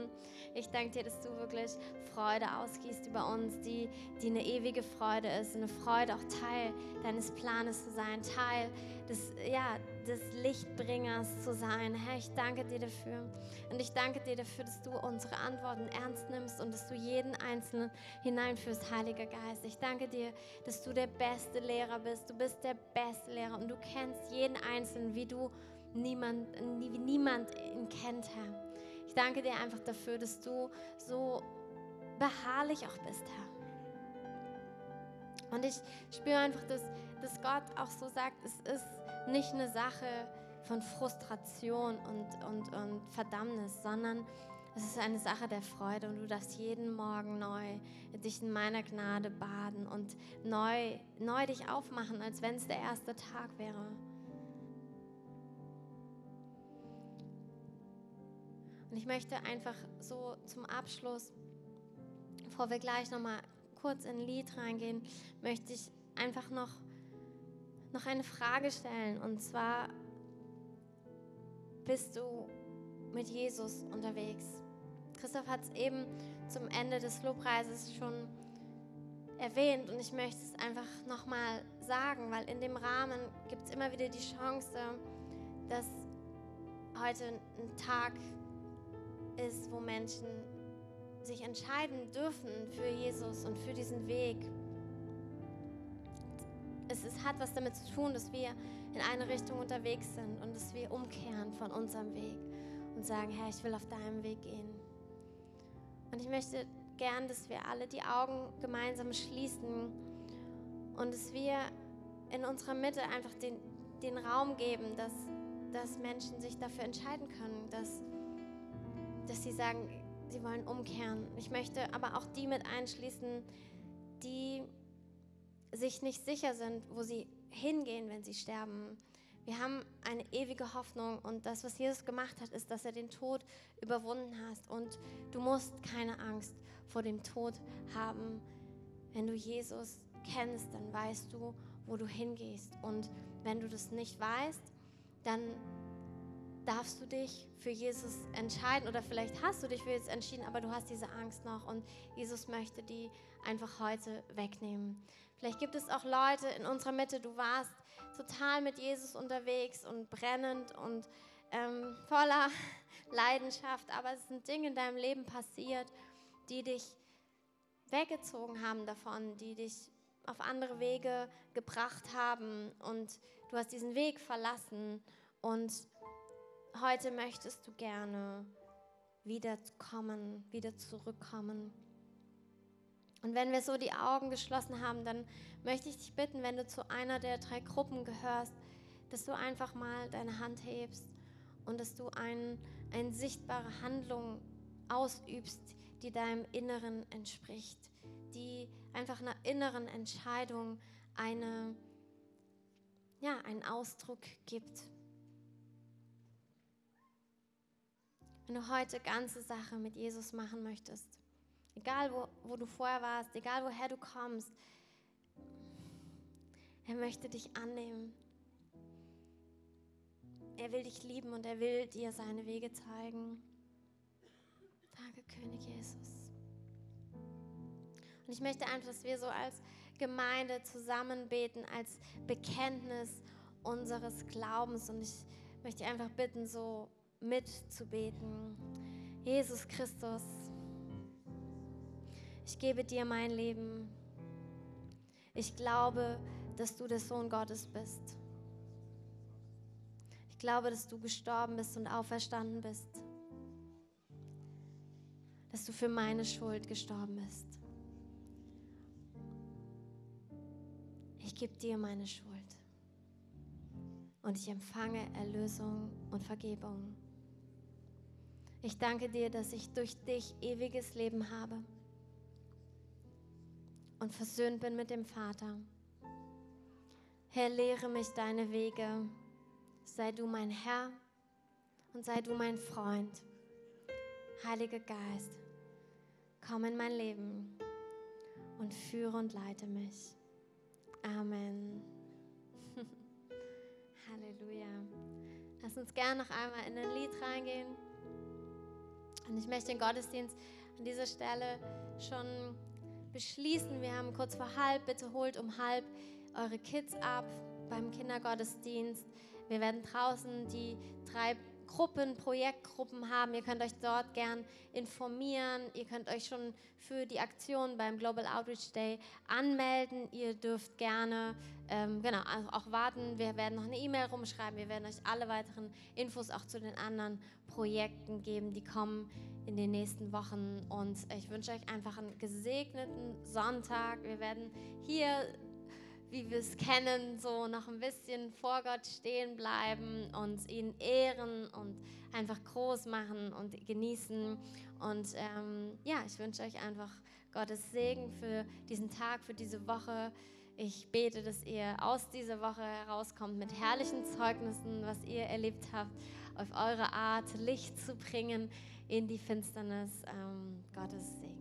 Ich danke dir, dass du wirklich Freude ausgießt über uns, die, die eine ewige Freude ist. Eine Freude, auch Teil deines Planes zu sein, Teil des, ja, des Lichtbringers zu sein. Herr, ich danke dir dafür. Und ich danke dir dafür, dass du unsere Antworten ernst nimmst und dass du jeden Einzelnen hineinführst, Heiliger Geist. Ich danke dir, dass du der beste Lehrer bist. Du bist der beste Lehrer und du kennst jeden Einzelnen, wie du niemand, niemand ihn kennt, Herr. Danke dir einfach dafür, dass du so beharrlich auch bist, Herr. Und ich spüre einfach, dass, dass Gott auch so sagt, es ist nicht eine Sache von Frustration und, und, und Verdammnis, sondern es ist eine Sache der Freude und du darfst jeden Morgen neu dich in meiner Gnade baden und neu, neu dich aufmachen, als wenn es der erste Tag wäre. Und ich möchte einfach so zum Abschluss, bevor wir gleich nochmal kurz in ein Lied reingehen, möchte ich einfach noch, noch eine Frage stellen. Und zwar, bist du mit Jesus unterwegs. Christoph hat es eben zum Ende des Lobpreises schon erwähnt und ich möchte es einfach nochmal sagen, weil in dem Rahmen gibt es immer wieder die Chance, dass heute ein Tag ist, wo Menschen sich entscheiden dürfen für Jesus und für diesen Weg. Es, es hat was damit zu tun, dass wir in eine Richtung unterwegs sind und dass wir umkehren von unserem Weg und sagen, Herr, ich will auf deinem Weg gehen. Und ich möchte gern, dass wir alle die Augen gemeinsam schließen und dass wir in unserer Mitte einfach den, den Raum geben, dass, dass Menschen sich dafür entscheiden können, dass, dass sie sagen, sie wollen umkehren. Ich möchte aber auch die mit einschließen, die sich nicht sicher sind, wo sie hingehen, wenn sie sterben. Wir haben eine ewige Hoffnung und das, was Jesus gemacht hat, ist, dass er den Tod überwunden hat. Und du musst keine Angst vor dem Tod haben. Wenn du Jesus kennst, dann weißt du, wo du hingehst. Und wenn du das nicht weißt, dann darfst du dich für Jesus entscheiden oder vielleicht hast du dich für Jesus entschieden, aber du hast diese Angst noch und Jesus möchte die einfach heute wegnehmen. Vielleicht gibt es auch Leute in unserer Mitte, du warst total mit Jesus unterwegs und brennend und ähm, voller Leidenschaft, aber es sind Dinge in deinem Leben passiert, die dich weggezogen haben davon, die dich auf andere Wege gebracht haben und du hast diesen Weg verlassen und heute möchtest du gerne wiederkommen, wieder zurückkommen. Und wenn wir so die Augen geschlossen haben, dann möchte ich dich bitten, wenn du zu einer der drei Gruppen gehörst, dass du einfach mal deine Hand hebst und dass du ein, eine sichtbare Handlung ausübst, die deinem Inneren entspricht, die einfach einer inneren Entscheidung eine, ja, einen Ausdruck gibt. Wenn du heute ganze Sache mit Jesus machen möchtest, egal wo, wo du vorher warst, egal woher du kommst, er möchte dich annehmen. Er will dich lieben und er will dir seine Wege zeigen. Danke, König Jesus. Und ich möchte einfach, dass wir so als Gemeinde zusammen beten, als Bekenntnis unseres Glaubens. Und ich möchte einfach bitten, so mitzubeten. Jesus Christus, ich gebe dir mein Leben. Ich glaube, dass du der Sohn Gottes bist. Ich glaube, dass du gestorben bist und auferstanden bist. Dass du für meine Schuld gestorben bist. Ich gebe dir meine Schuld. Und ich empfange Erlösung und Vergebung. Ich danke dir, dass ich durch dich ewiges Leben habe und versöhnt bin mit dem Vater. Herr, lehre mich deine Wege. Sei du mein Herr und sei du mein Freund. Heiliger Geist, komm in mein Leben und führe und leite mich. Amen. Halleluja. Lass uns gerne noch einmal in ein Lied reingehen. Und ich möchte den Gottesdienst an dieser Stelle schon beschließen. Wir haben kurz vor halb. Bitte holt um halb eure Kids ab beim Kindergottesdienst. Wir werden draußen die drei Gruppen, Projektgruppen haben. Ihr könnt euch dort gern informieren. Ihr könnt euch schon für die Aktion beim Global Outreach Day anmelden. Ihr dürft gerne ähm, genau, auch warten. Wir werden noch eine E-Mail rumschreiben. Wir werden euch alle weiteren Infos auch zu den anderen Projekten geben, die kommen in den nächsten Wochen. Und ich wünsche euch einfach einen gesegneten Sonntag. Wir werden hier wie wir es kennen, so noch ein bisschen vor Gott stehen bleiben und ihn ehren und einfach groß machen und genießen. Und ähm, ja, ich wünsche euch einfach Gottes Segen für diesen Tag, für diese Woche. Ich bete, dass ihr aus dieser Woche herauskommt mit herrlichen Zeugnissen, was ihr erlebt habt, auf eure Art Licht zu bringen in die Finsternis. Ähm, Gottes Segen.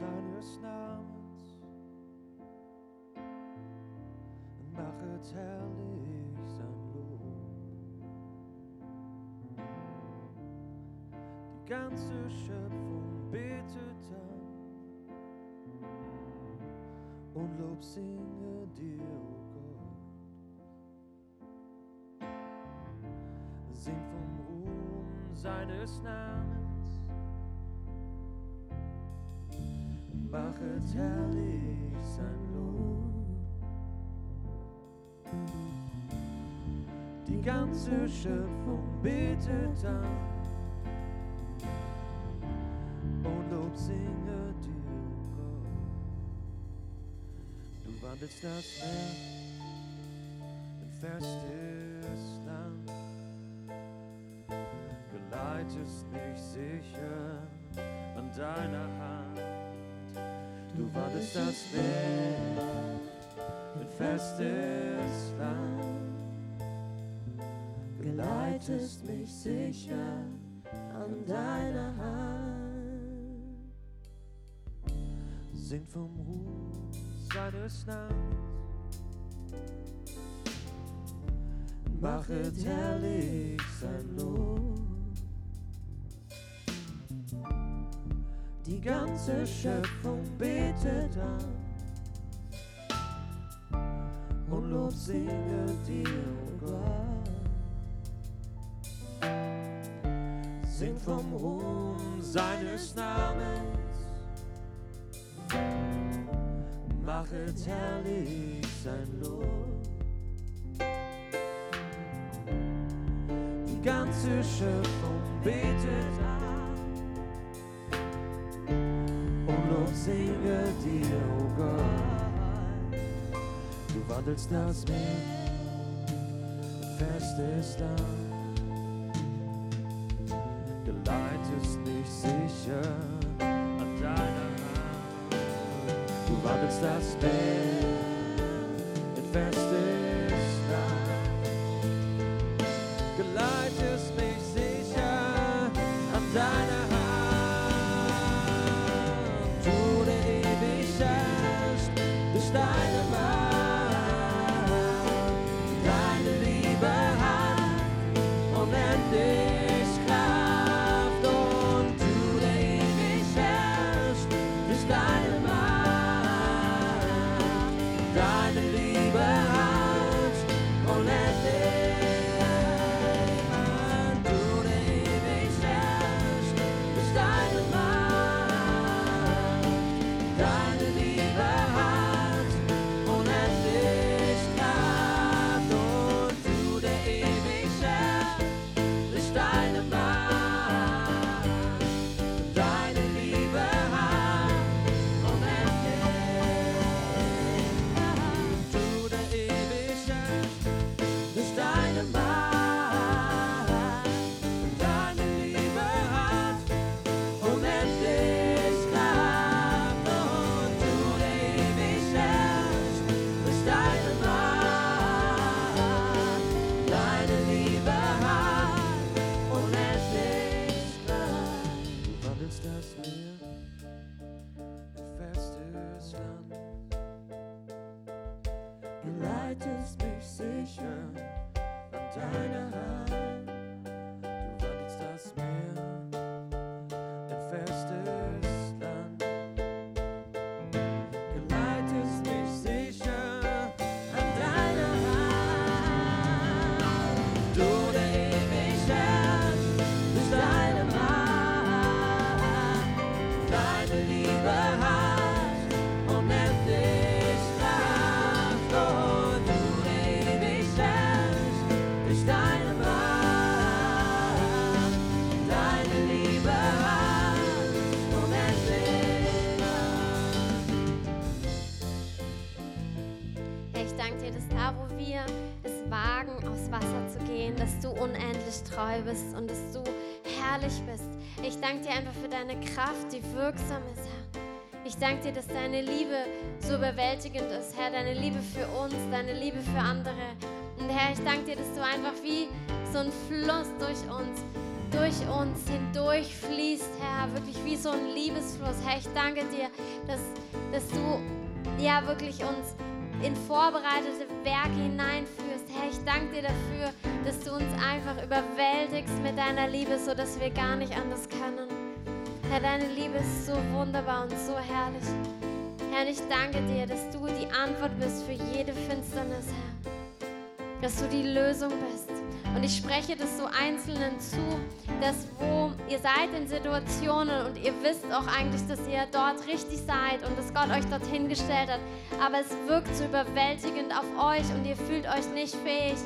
Seines Namens machet herrlich sein Lob. Die ganze Schöpfung betet an und Lob singe dir, o Gott. Sing vom Ruhm seines Namens, machet herrlich sein Lob. Die ganze Schöpfung betet an singe dir, Gott. Du wandelst das Meer in festes Land, geleitest mich sicher an deiner Hand. Du wandelst das Meer in festes Land, geleitest mich sicher an deiner Hand. Singt vom Ruhm seines Namens, machet herrlich sein Lob. Die ganze Schöpfung betet an und Lob singe dir, o Gott. Singt vom Ruhm seines Namens, machet herrlich sein Lob. Die ganze Schöpfung betet an wandelst das Meer. Festes Land, geleitest mich sicher an deiner Hand. Du wandelst das Meer geleitest mich sicher an treu bist und dass du herrlich bist. Ich danke dir einfach für deine Kraft, die wirksam ist, Herr. Ich danke dir, dass deine Liebe so überwältigend ist, Herr, deine Liebe für uns, deine Liebe für andere. Und Herr, ich danke dir, dass du einfach wie so ein Fluss durch uns, durch uns hindurch fließt, Herr, wirklich wie so ein Liebesfluss. Herr, ich danke dir, dass, dass du ja wirklich uns in vorbereitete Werke hineinführst. Herr, ich danke dir dafür, dass du uns einfach überwältigst mit deiner Liebe, sodass wir gar nicht anders können. Herr, deine Liebe ist so wunderbar und so herrlich. Herr, ich danke dir, dass du die Antwort bist für jede Finsternis, Herr. Dass du die Lösung bist. Und ich spreche das so Einzelnen zu, dass wo ihr seid in Situationen und ihr wisst auch eigentlich, dass ihr dort richtig seid und dass Gott euch dorthin gestellt hat, aber es wirkt so überwältigend auf euch und ihr fühlt euch nicht fähig,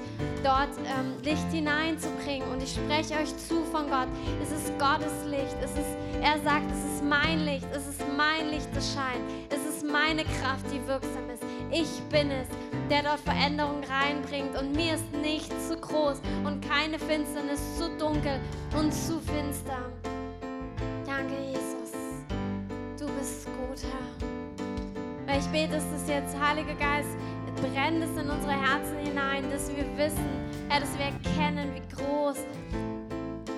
dort ähm, Licht hineinzubringen. Und ich spreche euch zu von Gott. Es ist Gottes Licht. Es ist, er sagt, es ist mein Licht. Es ist mein Licht, das scheint. Es ist meine Kraft, die wirksam ist. Ich bin es, der dort Veränderung reinbringt. Und mir ist nichts zu groß und keine Finsternis zu dunkel und zu finster. Danke, Jesus. Du bist gut, Herr. Weil ich bete, dass das jetzt, Heiliger Geist, brennt es in unsere Herzen hinein, dass wir wissen, Herr, dass wir erkennen, wie groß,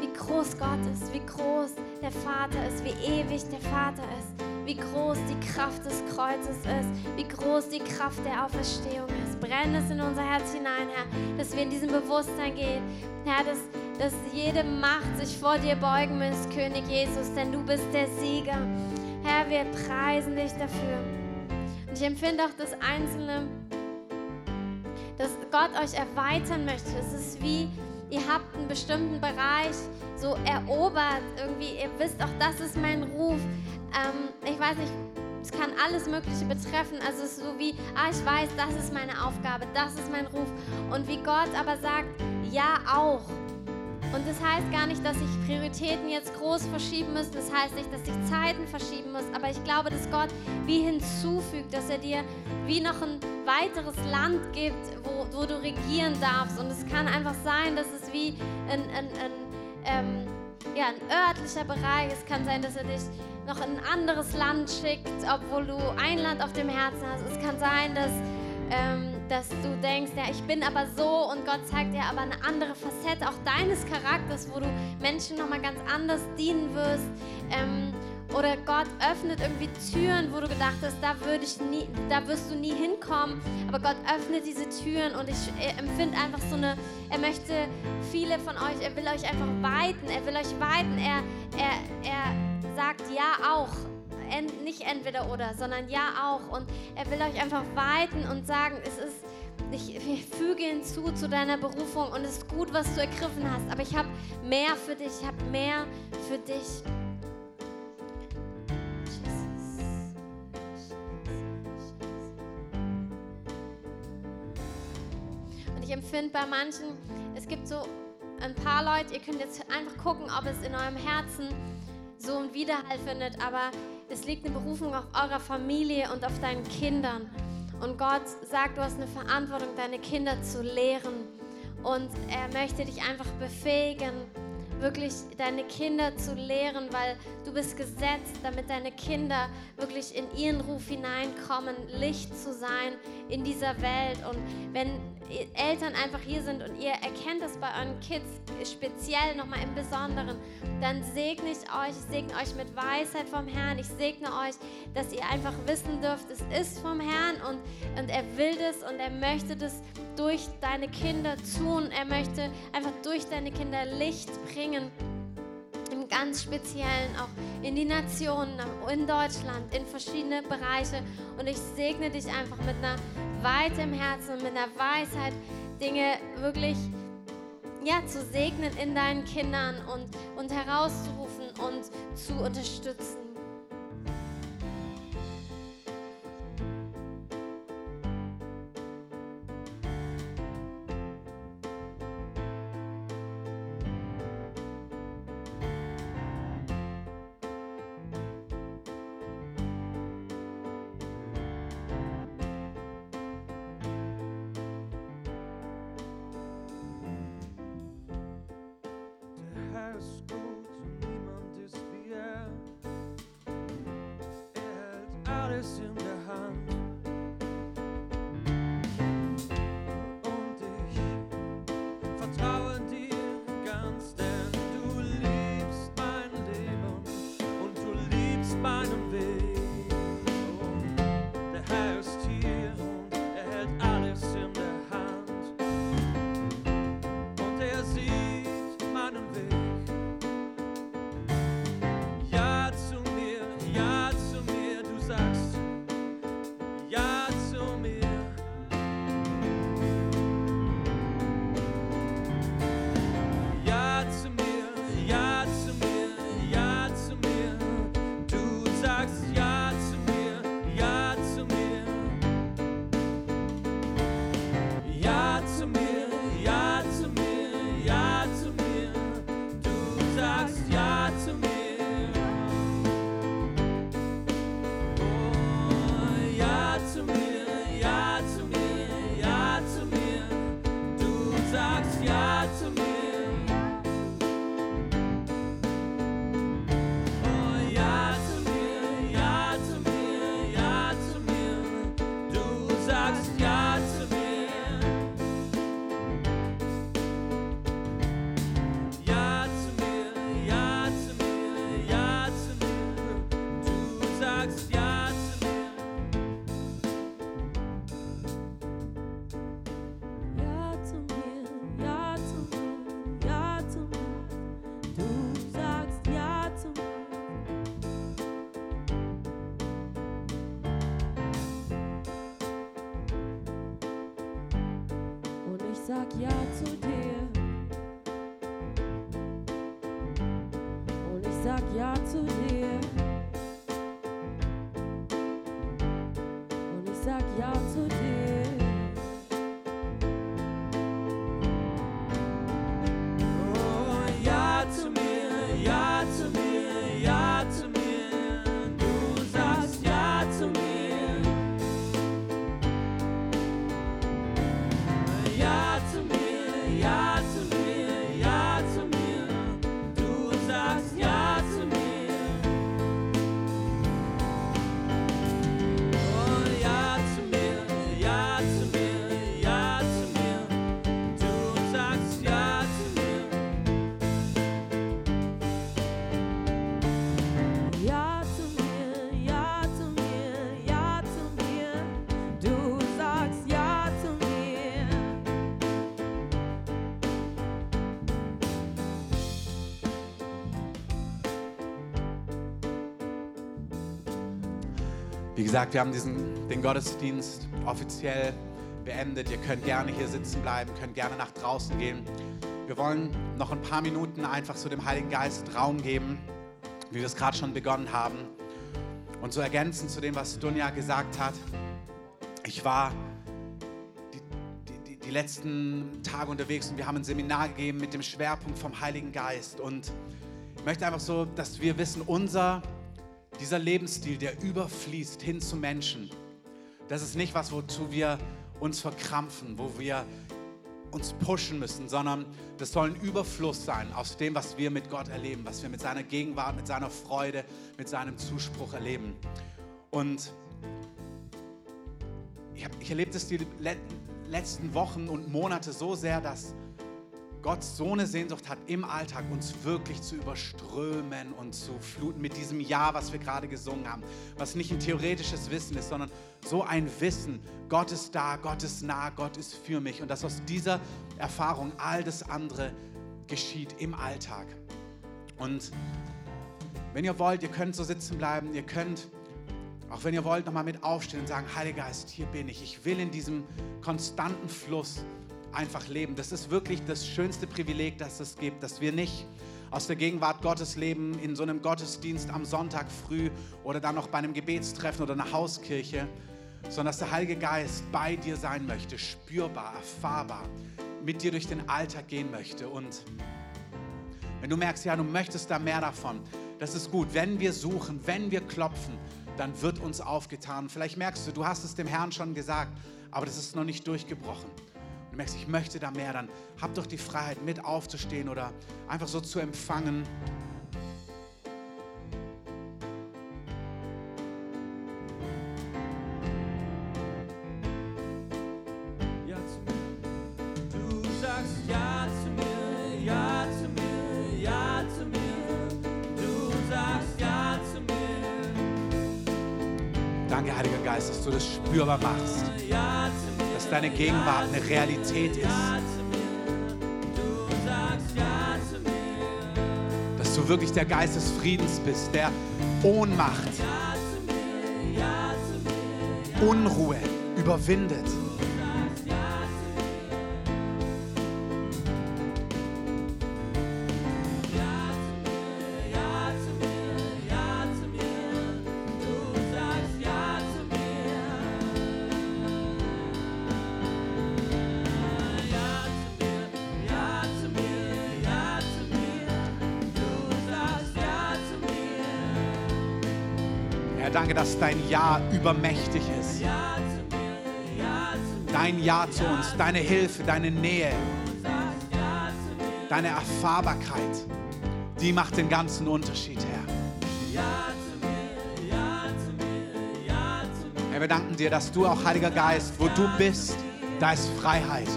wie groß Gott ist, wie groß der Vater ist, wie ewig der Vater ist, wie groß die Kraft des Kreuzes ist, wie groß die Kraft der Auferstehung ist. Brenn es in unser Herz hinein, Herr, dass wir in diesem Bewusstsein gehen, Herr, dass, dass jede Macht sich vor dir beugen muss, König Jesus, denn du bist der Sieger. Herr, wir preisen dich dafür. Und ich empfinde auch das Einzelne, dass Gott euch erweitern möchte. Es ist wie, ihr habt einen bestimmten Bereich so erobert. Irgendwie, ihr wisst auch, das ist mein Ruf. Ähm, ich weiß nicht, es kann alles Mögliche betreffen. Also es ist so wie, ah, ich weiß, das ist meine Aufgabe, das ist mein Ruf. Und wie Gott aber sagt, ja auch. Und das heißt gar nicht, dass ich Prioritäten jetzt groß verschieben muss. Das heißt nicht, dass ich Zeiten verschieben muss. Aber ich glaube, dass Gott wie hinzufügt, dass er dir wie noch ein weiteres Land gibt, wo, wo du regieren darfst. Und es kann einfach sein, dass es wie ein, ein, ein, ähm, ja, ein örtlicher Bereich. Es kann sein, dass er dich noch in ein anderes Land schickt, obwohl du ein Land auf dem Herzen hast. Es kann sein, dass ähm, dass du denkst, ja, ich bin aber so und Gott zeigt dir aber eine andere Facette auch deines Charakters, wo du Menschen nochmal ganz anders dienen wirst. Ähm, oder Gott öffnet irgendwie Türen, wo du gedacht hast, da, würde ich nie, da wirst du nie hinkommen. Aber Gott öffnet diese Türen und ich empfinde einfach so eine, er möchte viele von euch, er will euch einfach weiten, er will euch weiten. Er, er, er sagt ja auch en, nicht entweder oder, sondern ja auch. Und er will euch einfach weiten und sagen, es ist, ich, ich füge hinzu zu deiner Berufung und es ist gut, was du ergriffen hast. Aber ich habe mehr für dich, ich habe mehr für dich. Ich empfinde bei manchen, es gibt so ein paar Leute, ihr könnt jetzt einfach gucken, ob es in eurem Herzen so einen Widerhall findet, aber es liegt eine Berufung auf eurer Familie und auf deinen Kindern. Und Gott sagt, du hast eine Verantwortung, deine Kinder zu lehren. Und er möchte dich einfach befähigen, wirklich deine Kinder zu lehren, weil du bist gesetzt, damit deine Kinder wirklich in ihren Ruf hineinkommen, Licht zu sein in dieser Welt. Und wenn Eltern einfach hier sind und ihr erkennt das bei euren Kids speziell nochmal im Besonderen, dann segne ich euch, ich segne euch mit Weisheit vom Herrn, ich segne euch, dass ihr einfach wissen dürft, es ist vom Herrn und, und er will das und er möchte das durch deine Kinder tun. Er möchte einfach durch deine Kinder Licht bringen im ganz Speziellen auch in die Nationen, in Deutschland, in verschiedene Bereiche. Und ich segne dich einfach mit einer Weite im Herzen mit einer Weisheit, Dinge wirklich ja, zu segnen in deinen Kindern und, und herauszurufen und zu unterstützen. Sag ja zu dir. Und ich sag ja zu dir. Gesagt, wir haben diesen, den Gottesdienst offiziell beendet. Ihr könnt gerne hier sitzen bleiben, könnt gerne nach draußen gehen. Wir wollen noch ein paar Minuten einfach so dem Heiligen Geist Raum geben, wie wir es gerade schon begonnen haben. Und so ergänzend zu dem, was Dunja gesagt hat. Ich war die, die, die letzten Tage unterwegs und wir haben ein Seminar gegeben mit dem Schwerpunkt vom Heiligen Geist. Und ich möchte einfach so, dass wir wissen, unser dieser Lebensstil, der überfließt hin zu Menschen, das ist nicht was, wozu wir uns verkrampfen, wo wir uns pushen müssen, sondern das soll ein Überfluss sein aus dem, was wir mit Gott erleben, was wir mit seiner Gegenwart, mit seiner Freude, mit seinem Zuspruch erleben. Und ich, ich erlebe das die le letzten Wochen und Monate so sehr, dass Gott so eine Sehnsucht hat, im Alltag uns wirklich zu überströmen und zu fluten mit diesem Ja, was wir gerade gesungen haben, was nicht ein theoretisches Wissen ist, sondern so ein Wissen, Gott ist da, Gott ist nah, Gott ist für mich und dass aus dieser Erfahrung all das andere geschieht im Alltag. Und wenn ihr wollt, ihr könnt so sitzen bleiben, ihr könnt, auch wenn ihr wollt, nochmal mit aufstehen und sagen, Heiliger Geist, hier bin ich. Ich will in diesem konstanten Fluss einfach leben. Das ist wirklich das schönste Privileg, das es gibt, dass wir nicht aus der Gegenwart Gottes leben, in so einem Gottesdienst am Sonntag früh oder dann noch bei einem Gebetstreffen oder einer Hauskirche, sondern dass der Heilige Geist bei dir sein möchte, spürbar, erfahrbar, mit dir durch den Alltag gehen möchte. Und wenn du merkst, ja, du möchtest da mehr davon, das ist gut. Wenn wir suchen, wenn wir klopfen, dann wird uns aufgetan. Vielleicht merkst du, du hast es dem Herrn schon gesagt, aber das ist noch nicht durchgebrochen. Du merkst, ich möchte da mehr, dann hab doch die Freiheit, mit aufzustehen oder einfach so zu empfangen. Danke, Heiliger Geist, dass du das spürbar machst, dass deine Gegenwart eine Realität ist, dass du wirklich der Geist des Friedens bist, der Ohnmacht, Unruhe überwindet. Dein Ja übermächtig ist. Dein Ja zu uns, deine Hilfe, deine Nähe, deine Erfahrbarkeit, die macht den ganzen Unterschied, Herr. Herr, wir danken dir, dass du auch, Heiliger Geist, wo du bist, da ist Freiheit.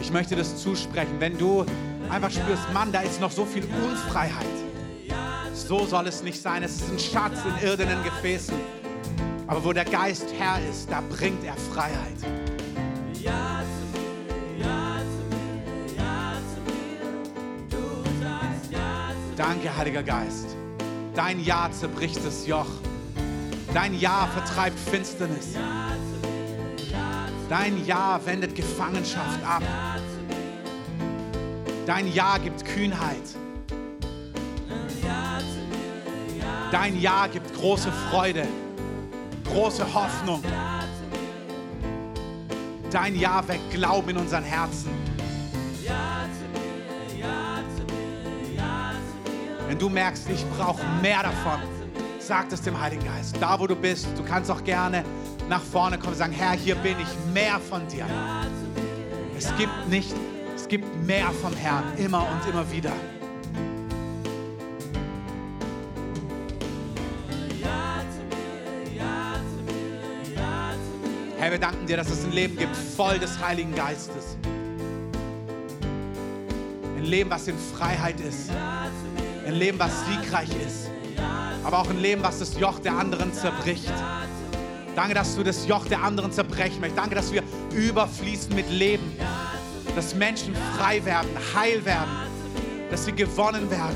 Ich möchte das zusprechen, wenn du einfach spürst, Mann, da ist noch so viel Unfreiheit. So soll es nicht sein. Es ist ein Schatz in irdenen Gefäßen. Aber wo der Geist Herr ist, da bringt er Freiheit. Danke, Heiliger Geist. Dein Ja zerbricht das Joch. Dein Ja vertreibt Finsternis. Dein Ja wendet Gefangenschaft ab. Dein Ja gibt Kühnheit. Dein Ja gibt große Freude, große Hoffnung. Dein Ja weckt Glauben in unseren Herzen. Wenn du merkst, ich brauche mehr davon, sag das dem Heiligen Geist. Da, wo du bist, du kannst auch gerne nach vorne kommen und sagen, Herr, hier bin ich, mehr von dir. Es gibt nicht, es gibt mehr vom Herrn, immer und immer wieder. Herr, wir danken dir, dass es ein Leben gibt, voll des Heiligen Geistes. Ein Leben, was in Freiheit ist. Ein Leben, was siegreich ist. Aber auch ein Leben, was das Joch der anderen zerbricht. Danke, dass du das Joch der anderen zerbrechen möchtest. Danke, dass wir überfließen mit Leben. Dass Menschen frei werden, heil werden. Dass sie gewonnen werden.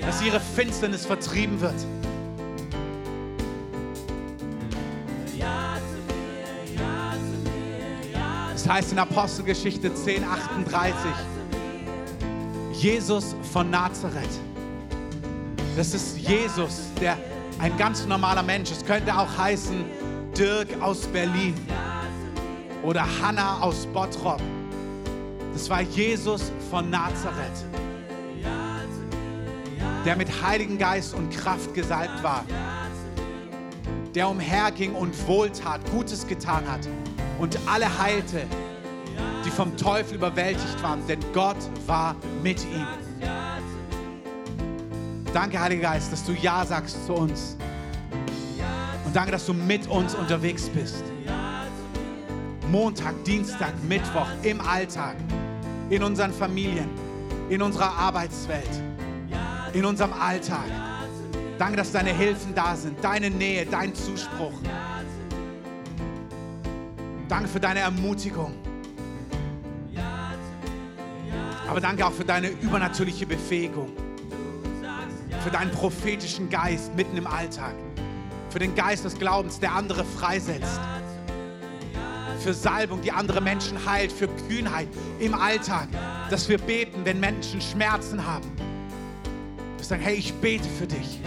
Dass ihre Finsternis vertrieben wird. Es heißt in Apostelgeschichte 10, 38, Jesus von Nazareth. Das ist Jesus, der ein ganz normaler Mensch. Es könnte auch heißen Dirk aus Berlin oder Hannah aus Bottrop. Das war Jesus von Nazareth, der mit Heiligen Geist und Kraft gesalbt war, der umherging und wohltat, Gutes getan hat und alle heilte, die vom Teufel überwältigt waren, denn Gott war mit ihm. Danke, Heiliger Geist, dass du Ja sagst zu uns. Und danke, dass du mit uns unterwegs bist. Montag, Dienstag, Mittwoch, im Alltag, in unseren Familien, in unserer Arbeitswelt, in unserem Alltag. Danke, dass deine Hilfen da sind, deine Nähe, dein Zuspruch. Danke für deine Ermutigung. Aber danke auch für deine übernatürliche Befähigung. Für deinen prophetischen Geist mitten im Alltag. Für den Geist des Glaubens, der andere freisetzt. Für Salbung, die andere Menschen heilt. Für Kühnheit im Alltag. Dass wir beten, wenn Menschen Schmerzen haben. Wir sagen, hey, ich bete für dich.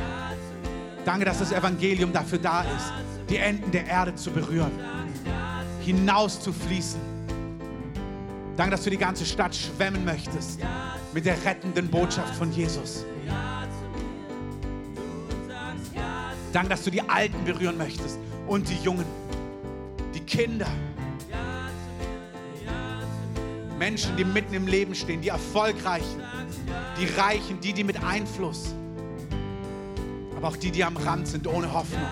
Danke, dass das Evangelium dafür da ist, die Enden der Erde zu berühren, hinaus zu fließen. Danke, dass du die ganze Stadt schwemmen möchtest mit der rettenden Botschaft von Jesus. Danke, dass du die Alten berühren möchtest und die Jungen, die Kinder. Menschen, die mitten im Leben stehen, die Erfolgreichen, die Reichen, die, die mit Einfluss, aber auch die, die am Rand sind, ohne Hoffnung.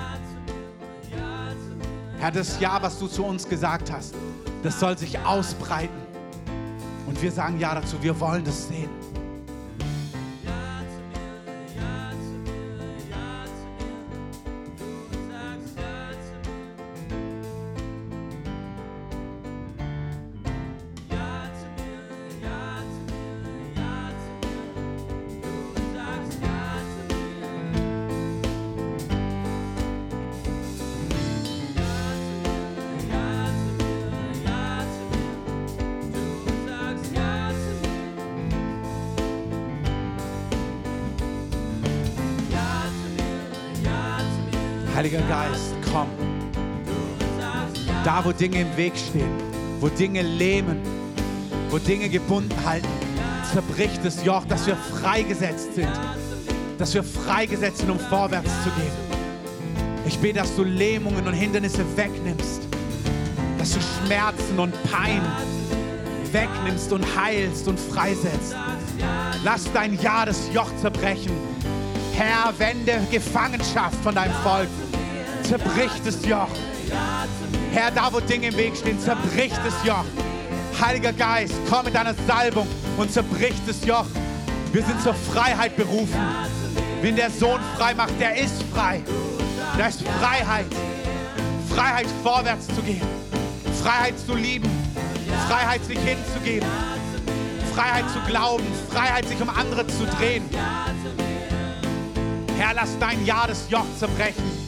Herr, das Ja, was du zu uns gesagt hast, das soll sich ausbreiten. Und wir sagen Ja dazu, wir wollen das sehen. Dinge im Weg stehen, wo Dinge lähmen, wo Dinge gebunden halten, zerbricht das Joch, dass wir freigesetzt sind. Dass wir freigesetzt sind, um vorwärts zu gehen. Ich bete, dass du Lähmungen und Hindernisse wegnimmst. Dass du Schmerzen und Pein wegnimmst und heilst und freisetzt. Lass dein Ja das Joch zerbrechen. Herr, wende Gefangenschaft von deinem Volk. Zerbrich das Joch. Herr, da wo Dinge im Weg stehen, zerbrich das Joch. Heiliger Geist, komm mit deiner Salbung und zerbrich das Joch. Wir sind zur Freiheit berufen. Wenn der Sohn frei macht, der ist frei. Da ist Freiheit. Freiheit, vorwärts zu gehen. Freiheit zu lieben. Freiheit, sich hinzugeben. Freiheit zu glauben. Freiheit, sich um andere zu drehen. Herr, lass dein Ja das Joch zerbrechen.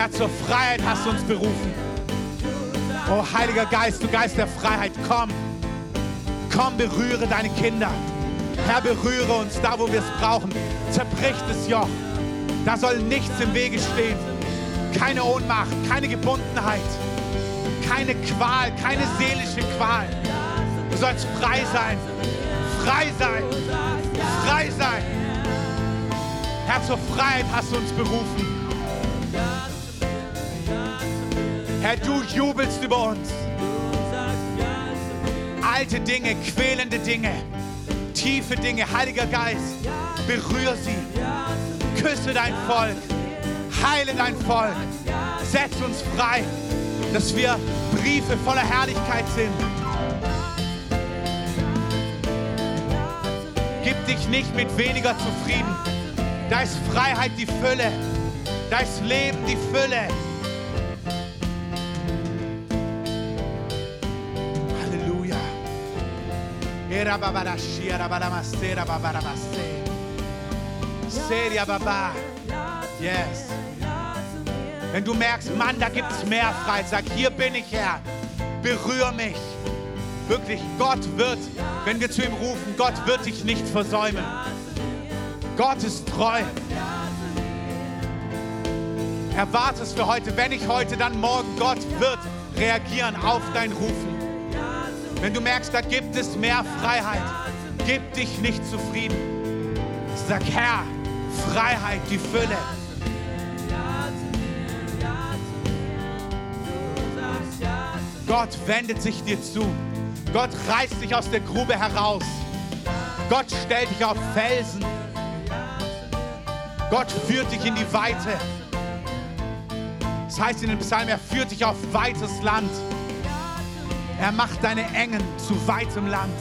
Herr, zur Freiheit hast du uns berufen. Oh Heiliger Geist, du Geist der Freiheit, komm. Komm, berühre deine Kinder. Herr, berühre uns da, wo wir es brauchen. Zerbrich das Joch. Da soll nichts im Wege stehen. Keine Ohnmacht, keine Gebundenheit, keine Qual, keine seelische Qual. Du sollst frei sein. Frei sein. Frei sein. Herr, zur Freiheit hast du uns berufen. Herr, du jubelst über uns. Alte Dinge, quälende Dinge, tiefe Dinge, Heiliger Geist, berühre sie. Küsse dein Volk, heile dein Volk, setz uns frei, dass wir Briefe voller Herrlichkeit sind. Gib dich nicht mit weniger zufrieden. Da ist Freiheit die Fülle, da ist Leben die Fülle. Era babarashi, era baramasera, babarabase. Seria baba. Yes. Wenn du merkst, Mann, da gibt es mehr Freiheit, sag, hier bin ich Herr. Berühr mich. Wirklich, Gott wird, wenn wir zu ihm rufen, Gott wird dich nicht versäumen. Gott ist treu. Erwarte es für heute. Wenn nicht heute, dann morgen. Gott wird reagieren auf dein Rufen. Wenn du merkst, da gibt es mehr Freiheit, gib dich nicht zufrieden. Sag, Herr, Freiheit, die Fülle. Gott wendet sich dir zu. Gott reißt dich aus der Grube heraus. Gott stellt dich auf Felsen. Gott führt dich in die Weite. Das heißt in den Psalmen, er führt dich auf weites Land. Er macht deine Engen zu weitem Land.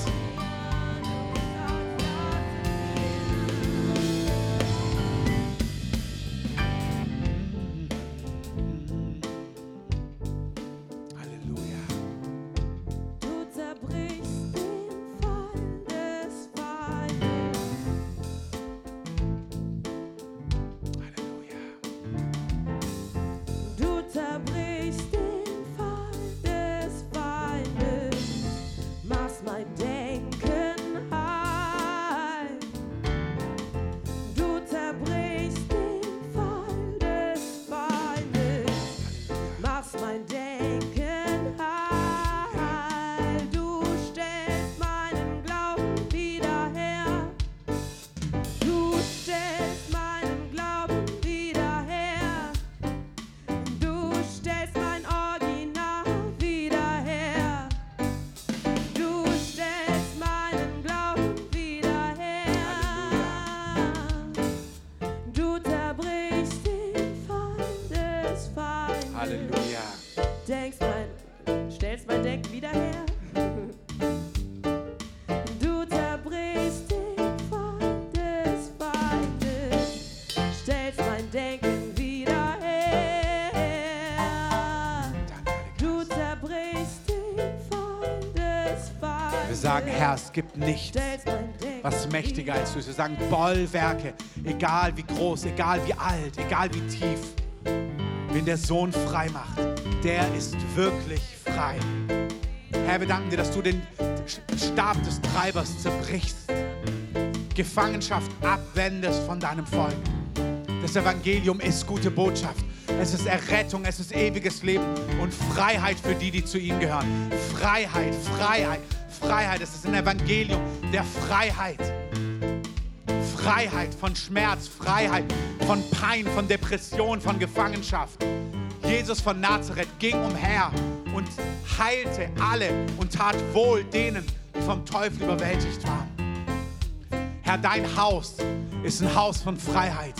Herr, es gibt nichts, was mächtiger als du bist. Wir sagen, Bollwerke, egal wie groß, egal wie alt, egal wie tief. Wenn der Sohn frei macht, der ist wirklich frei. Herr, wir danken dir, dass du den Stab des Treibers zerbrichst, Gefangenschaft abwendest von deinem Volk. Das Evangelium ist gute Botschaft. Es ist Errettung, es ist ewiges Leben und Freiheit für die, die zu ihm gehören. Freiheit, Freiheit, Freiheit. Es ist ein Evangelium der Freiheit. Freiheit von Schmerz, Freiheit von Pein, von Depression, von Gefangenschaft. Jesus von Nazareth ging umher und heilte alle und tat wohl denen, die vom Teufel überwältigt waren. Herr, dein Haus ist ein Haus von Freiheit.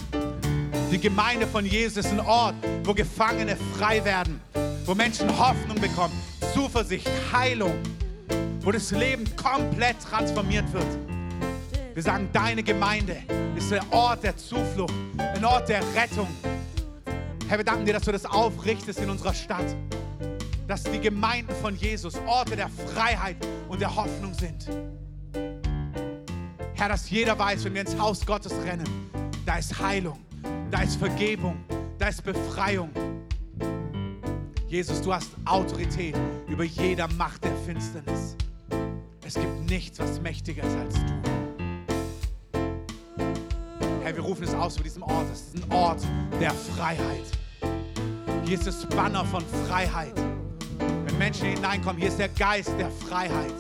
Die Gemeinde von Jesus ist ein Ort, wo Gefangene frei werden, wo Menschen Hoffnung bekommen, Zuversicht, Heilung, wo das Leben komplett transformiert wird. Wir sagen, deine Gemeinde ist der Ort der Zuflucht, ein Ort der Rettung. Herr, wir danken dir, dass du das aufrichtest in unserer Stadt. Dass die Gemeinden von Jesus Orte der Freiheit und der Hoffnung sind. Herr, dass jeder weiß, wenn wir ins Haus Gottes rennen, da ist Heilung, da ist Vergebung, da ist Befreiung. Jesus, du hast Autorität über jeder Macht der Finsternis. Es gibt nichts, was mächtiger ist als du. Herr, wir rufen es aus über diesem Ort. Es ist ein Ort der Freiheit. Hier ist das Banner von Freiheit. Wenn Menschen hineinkommen, hier ist der Geist der Freiheit.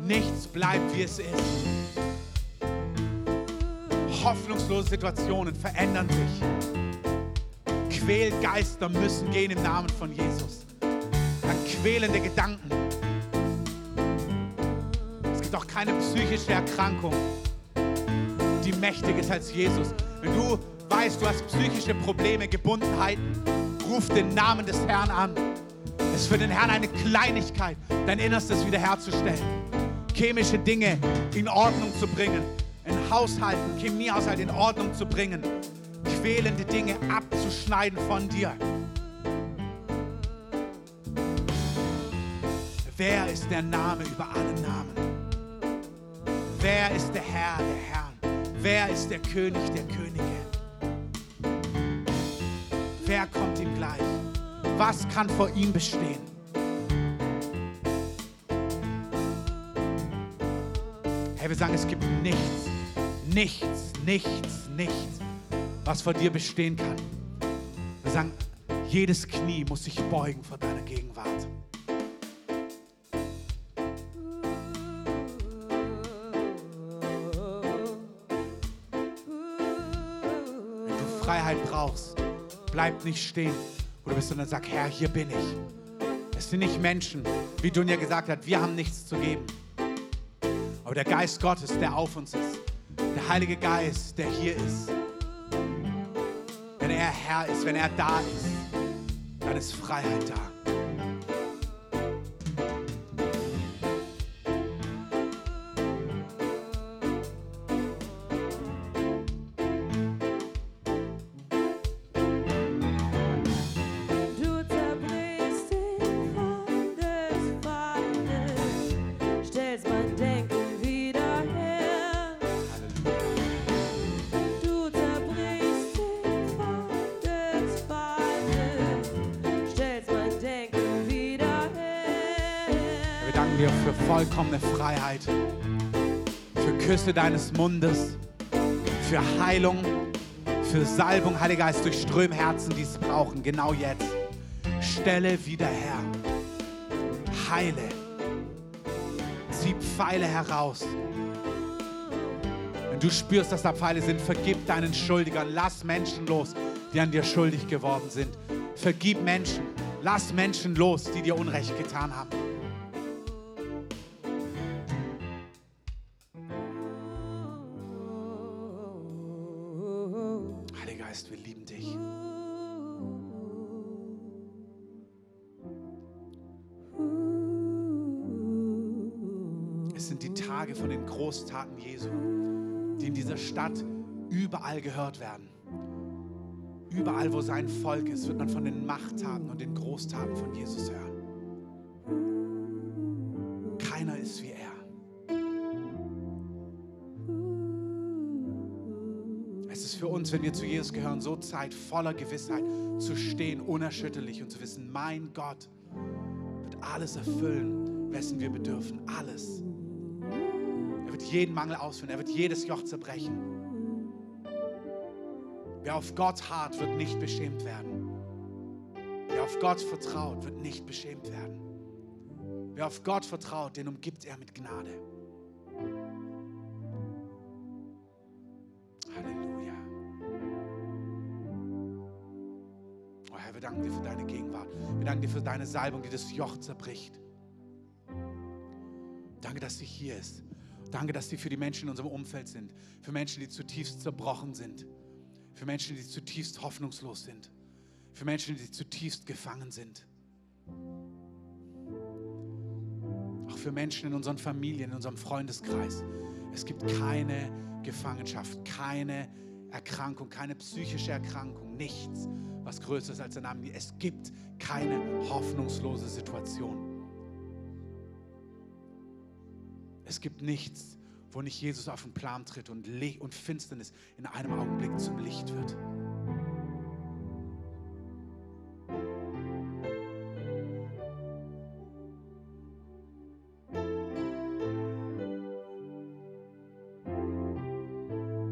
Nichts bleibt, wie es ist. Hoffnungslose Situationen verändern sich. Quälgeister müssen gehen im Namen von Jesus. Dann quälende Gedanken. Keine psychische Erkrankung, die mächtig ist als Jesus. Wenn du weißt, du hast psychische Probleme, Gebundenheiten, ruf den Namen des Herrn an. Es ist für den Herrn eine Kleinigkeit, dein Innerstes wiederherzustellen. Chemische Dinge in Ordnung zu bringen, ein Haushalt, ein Chemiehaushalt in Ordnung zu bringen, quälende Dinge abzuschneiden von dir. Wer ist der Name über alle Namen? Wer ist der Herr der Herren? Wer ist der König der Könige? Wer kommt ihm gleich? Was kann vor ihm bestehen? Hey, wir sagen, es gibt nichts, nichts, nichts, nichts, was vor dir bestehen kann. Wir sagen, jedes Knie muss sich beugen vor deiner Gegenwart. Du Freiheit brauchst, bleib nicht stehen, wo du bist, sondern sag, Herr, hier bin ich. Es sind nicht Menschen, wie Dunja gesagt hat, wir haben nichts zu geben. Aber der Geist Gottes, der auf uns ist, der Heilige Geist, der hier ist, wenn er Herr ist, wenn er da ist, dann ist Freiheit da. Küsse deines Mundes, für Heilung, für Salbung, Heiliger Geist, durchström Herzen, die es brauchen, genau jetzt. Stelle wieder her. Heile. Zieh Pfeile heraus. Wenn du spürst, dass da Pfeile sind, vergib deinen Schuldigern. Lass Menschen los, die an dir schuldig geworden sind. Vergib Menschen. Lass Menschen los, die dir Unrecht getan haben. Großtaten Jesu, die in dieser Stadt überall gehört werden. Überall, wo sein Volk ist, wird man von den Machttaten und den Großtaten von Jesus hören. Keiner ist wie er. Es ist für uns, wenn wir zu Jesus gehören, so Zeit voller Gewissheit zu stehen, unerschütterlich und zu wissen, mein Gott wird alles erfüllen, wessen wir bedürfen. Alles. Er wird jeden Mangel ausführen. Er wird jedes Joch zerbrechen. Wer auf Gott harrt, wird nicht beschämt werden. Wer auf Gott vertraut, wird nicht beschämt werden. Wer auf Gott vertraut, den umgibt er mit Gnade. Halleluja. Oh Herr, wir danken dir für deine Gegenwart. Wir danken dir für deine Salbung, die das Joch zerbricht. Danke, dass sie hier ist. Danke, dass sie für die Menschen in unserem Umfeld sind. Für Menschen, die zutiefst zerbrochen sind. Für Menschen, die zutiefst hoffnungslos sind. Für Menschen, die zutiefst gefangen sind. Auch für Menschen in unseren Familien, in unserem Freundeskreis. Es gibt keine Gefangenschaft, keine Erkrankung, keine psychische Erkrankung, nichts, was größer ist als der Name. Es gibt keine hoffnungslose Situation. Es gibt nichts, wo nicht Jesus auf den Plan tritt und, Le und Finsternis in einem Augenblick zum Licht wird.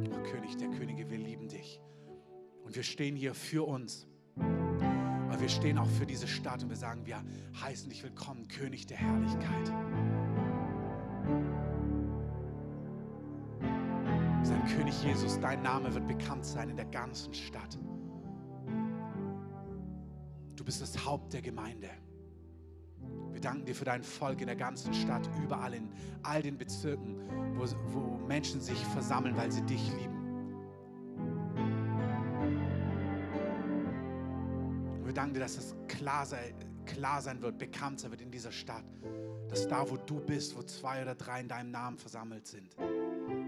Oh, König der Könige, wir lieben dich. Und wir stehen hier für uns. Aber wir stehen auch für diese Stadt und wir sagen, wir heißen dich willkommen, König der Herrlichkeit. König Jesus, dein Name wird bekannt sein in der ganzen Stadt. Du bist das Haupt der Gemeinde. Wir danken dir für dein Volk in der ganzen Stadt, überall in all den Bezirken, wo, wo Menschen sich versammeln, weil sie dich lieben. Und wir danken dir, dass es klar, sei, klar sein wird, bekannt sein wird in dieser Stadt, dass da, wo du bist, wo zwei oder drei in deinem Namen versammelt sind,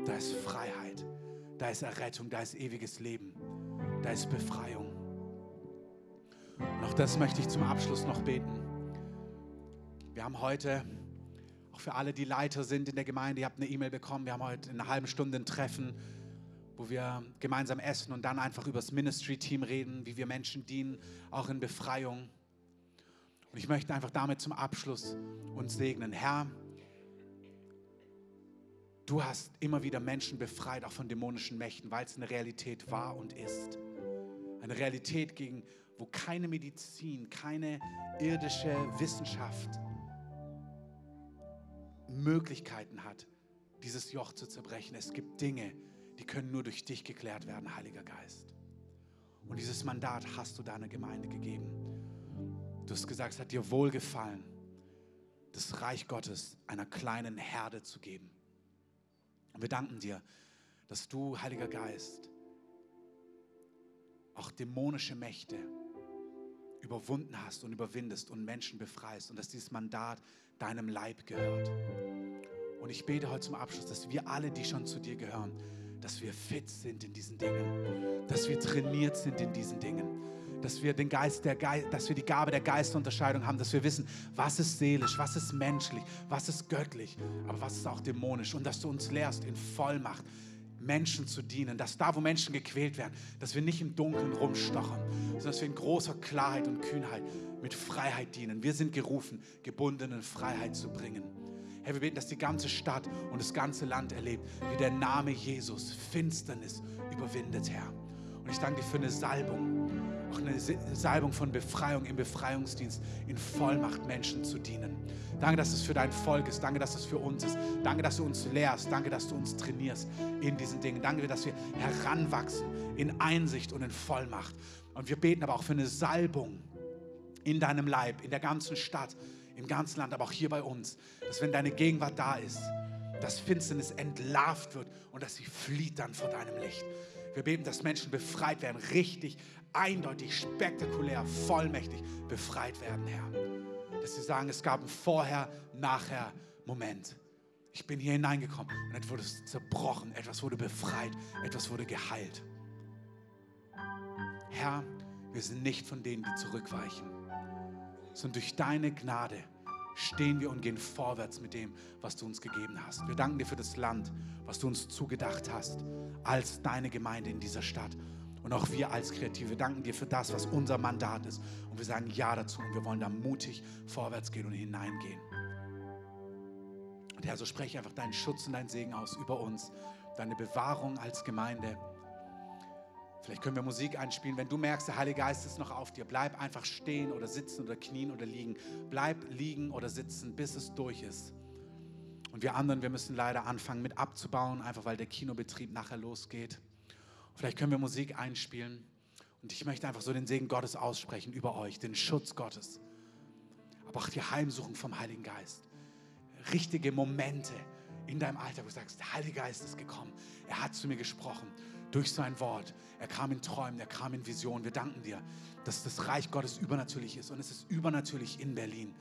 da ist Freiheit, da ist Errettung, da ist ewiges Leben, da ist Befreiung. Und auch das möchte ich zum Abschluss noch beten. Wir haben heute, auch für alle, die Leiter sind in der Gemeinde, ihr habt eine E-Mail bekommen, wir haben heute in einer halben Stunde ein Treffen, wo wir gemeinsam essen und dann einfach über das Ministry-Team reden, wie wir Menschen dienen, auch in Befreiung. Und ich möchte einfach damit zum Abschluss uns segnen. Herr, du hast immer wieder Menschen befreit, auch von dämonischen Mächten, weil es eine Realität war und ist. Eine Realität, gegen, wo keine Medizin, keine irdische Wissenschaft Möglichkeiten hat, dieses Joch zu zerbrechen. Es gibt Dinge, die können nur durch dich geklärt werden, Heiliger Geist. Und dieses Mandat hast du deiner Gemeinde gegeben. Du hast gesagt, es hat dir wohlgefallen, das Reich Gottes einer kleinen Herde zu geben. Und wir danken dir, dass du, Heiliger Geist, auch dämonische Mächte überwunden hast und überwindest und Menschen befreist und dass dieses Mandat deinem Leib gehört. Und ich bete heute zum Abschluss, dass wir alle, die schon zu dir gehören, dass wir fit sind in diesen Dingen, dass wir trainiert sind in diesen Dingen, dass wir den Geist der Geist, dass wir die Gabe der Geistunterscheidung haben, dass wir wissen, was ist seelisch, was ist menschlich, was ist göttlich, aber was ist auch dämonisch und dass du uns lehrst in Vollmacht Menschen zu dienen, dass da, wo Menschen gequält werden, dass wir nicht im Dunkeln rumstochern, sondern dass wir in großer Klarheit und Kühnheit mit Freiheit dienen. Wir sind gerufen, gebundenen Freiheit zu bringen. Herr, wir beten, dass die ganze Stadt und das ganze Land erlebt, wie der Name Jesus Finsternis überwindet, Herr. Und ich danke dir für eine Salbung, auch eine Salbung von Befreiung im Befreiungsdienst, in Vollmacht Menschen zu dienen. Danke, dass es für dein Volk ist. Danke, dass es für uns ist. Danke, dass du uns lehrst. Danke, dass du uns trainierst in diesen Dingen. Danke, dass wir heranwachsen in Einsicht und in Vollmacht. Und wir beten aber auch für eine Salbung in deinem Leib, in der ganzen Stadt, im ganzen Land, aber auch hier bei uns, dass wenn deine Gegenwart da ist, dass Finsternis entlarvt wird und dass sie flieht dann vor deinem Licht. Wir beten, dass Menschen befreit werden, richtig, eindeutig, spektakulär, vollmächtig befreit werden, Herr. Dass sie sagen, es gab einen Vorher, Nachher Moment. Ich bin hier hineingekommen und etwas wurde zerbrochen, etwas wurde befreit, etwas wurde geheilt. Herr, wir sind nicht von denen, die zurückweichen, sondern durch deine Gnade stehen wir und gehen vorwärts mit dem, was du uns gegeben hast. Wir danken dir für das Land, was du uns zugedacht hast, als deine Gemeinde in dieser Stadt. Und auch wir als Kreative danken dir für das, was unser Mandat ist. Und wir sagen Ja dazu und wir wollen da mutig vorwärts gehen und hineingehen. Und Herr, so spreche einfach deinen Schutz und deinen Segen aus über uns, deine Bewahrung als Gemeinde. Vielleicht können wir Musik einspielen. Wenn du merkst, der Heilige Geist ist noch auf dir, bleib einfach stehen oder sitzen oder knien oder liegen. Bleib liegen oder sitzen, bis es durch ist. Und wir anderen, wir müssen leider anfangen mit abzubauen, einfach weil der Kinobetrieb nachher losgeht. Vielleicht können wir Musik einspielen. Und ich möchte einfach so den Segen Gottes aussprechen über euch, den Schutz Gottes. Aber auch die Heimsuchung vom Heiligen Geist. Richtige Momente in deinem Alltag, wo du sagst, der Heilige Geist ist gekommen. Er hat zu mir gesprochen durch sein Wort. Er kam in Träumen, er kam in Visionen. Wir danken dir, dass das Reich Gottes übernatürlich ist und es ist übernatürlich in Berlin.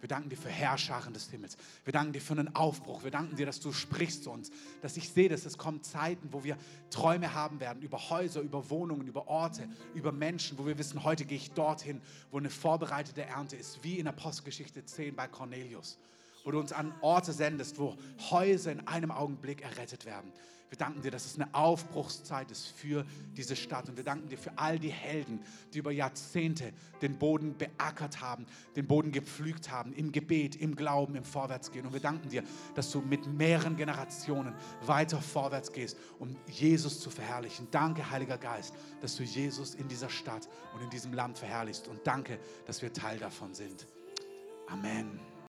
Wir danken dir für Herrscharen des Himmels. Wir danken dir für einen Aufbruch. Wir danken dir, dass du sprichst zu uns. Dass ich sehe, dass es kommen Zeiten, wo wir Träume haben werden über Häuser, über Wohnungen, über Orte, über Menschen, wo wir wissen, heute gehe ich dorthin, wo eine vorbereitete Ernte ist, wie in Apostelgeschichte 10 bei Cornelius wo du uns an Orte sendest, wo Häuser in einem Augenblick errettet werden. Wir danken dir, dass es eine Aufbruchszeit ist für diese Stadt. Und wir danken dir für all die Helden, die über Jahrzehnte den Boden beackert haben, den Boden gepflügt haben, im Gebet, im Glauben, im Vorwärtsgehen. Und wir danken dir, dass du mit mehreren Generationen weiter vorwärts gehst, um Jesus zu verherrlichen. Danke, Heiliger Geist, dass du Jesus in dieser Stadt und in diesem Land verherrlichst. Und danke, dass wir Teil davon sind. Amen.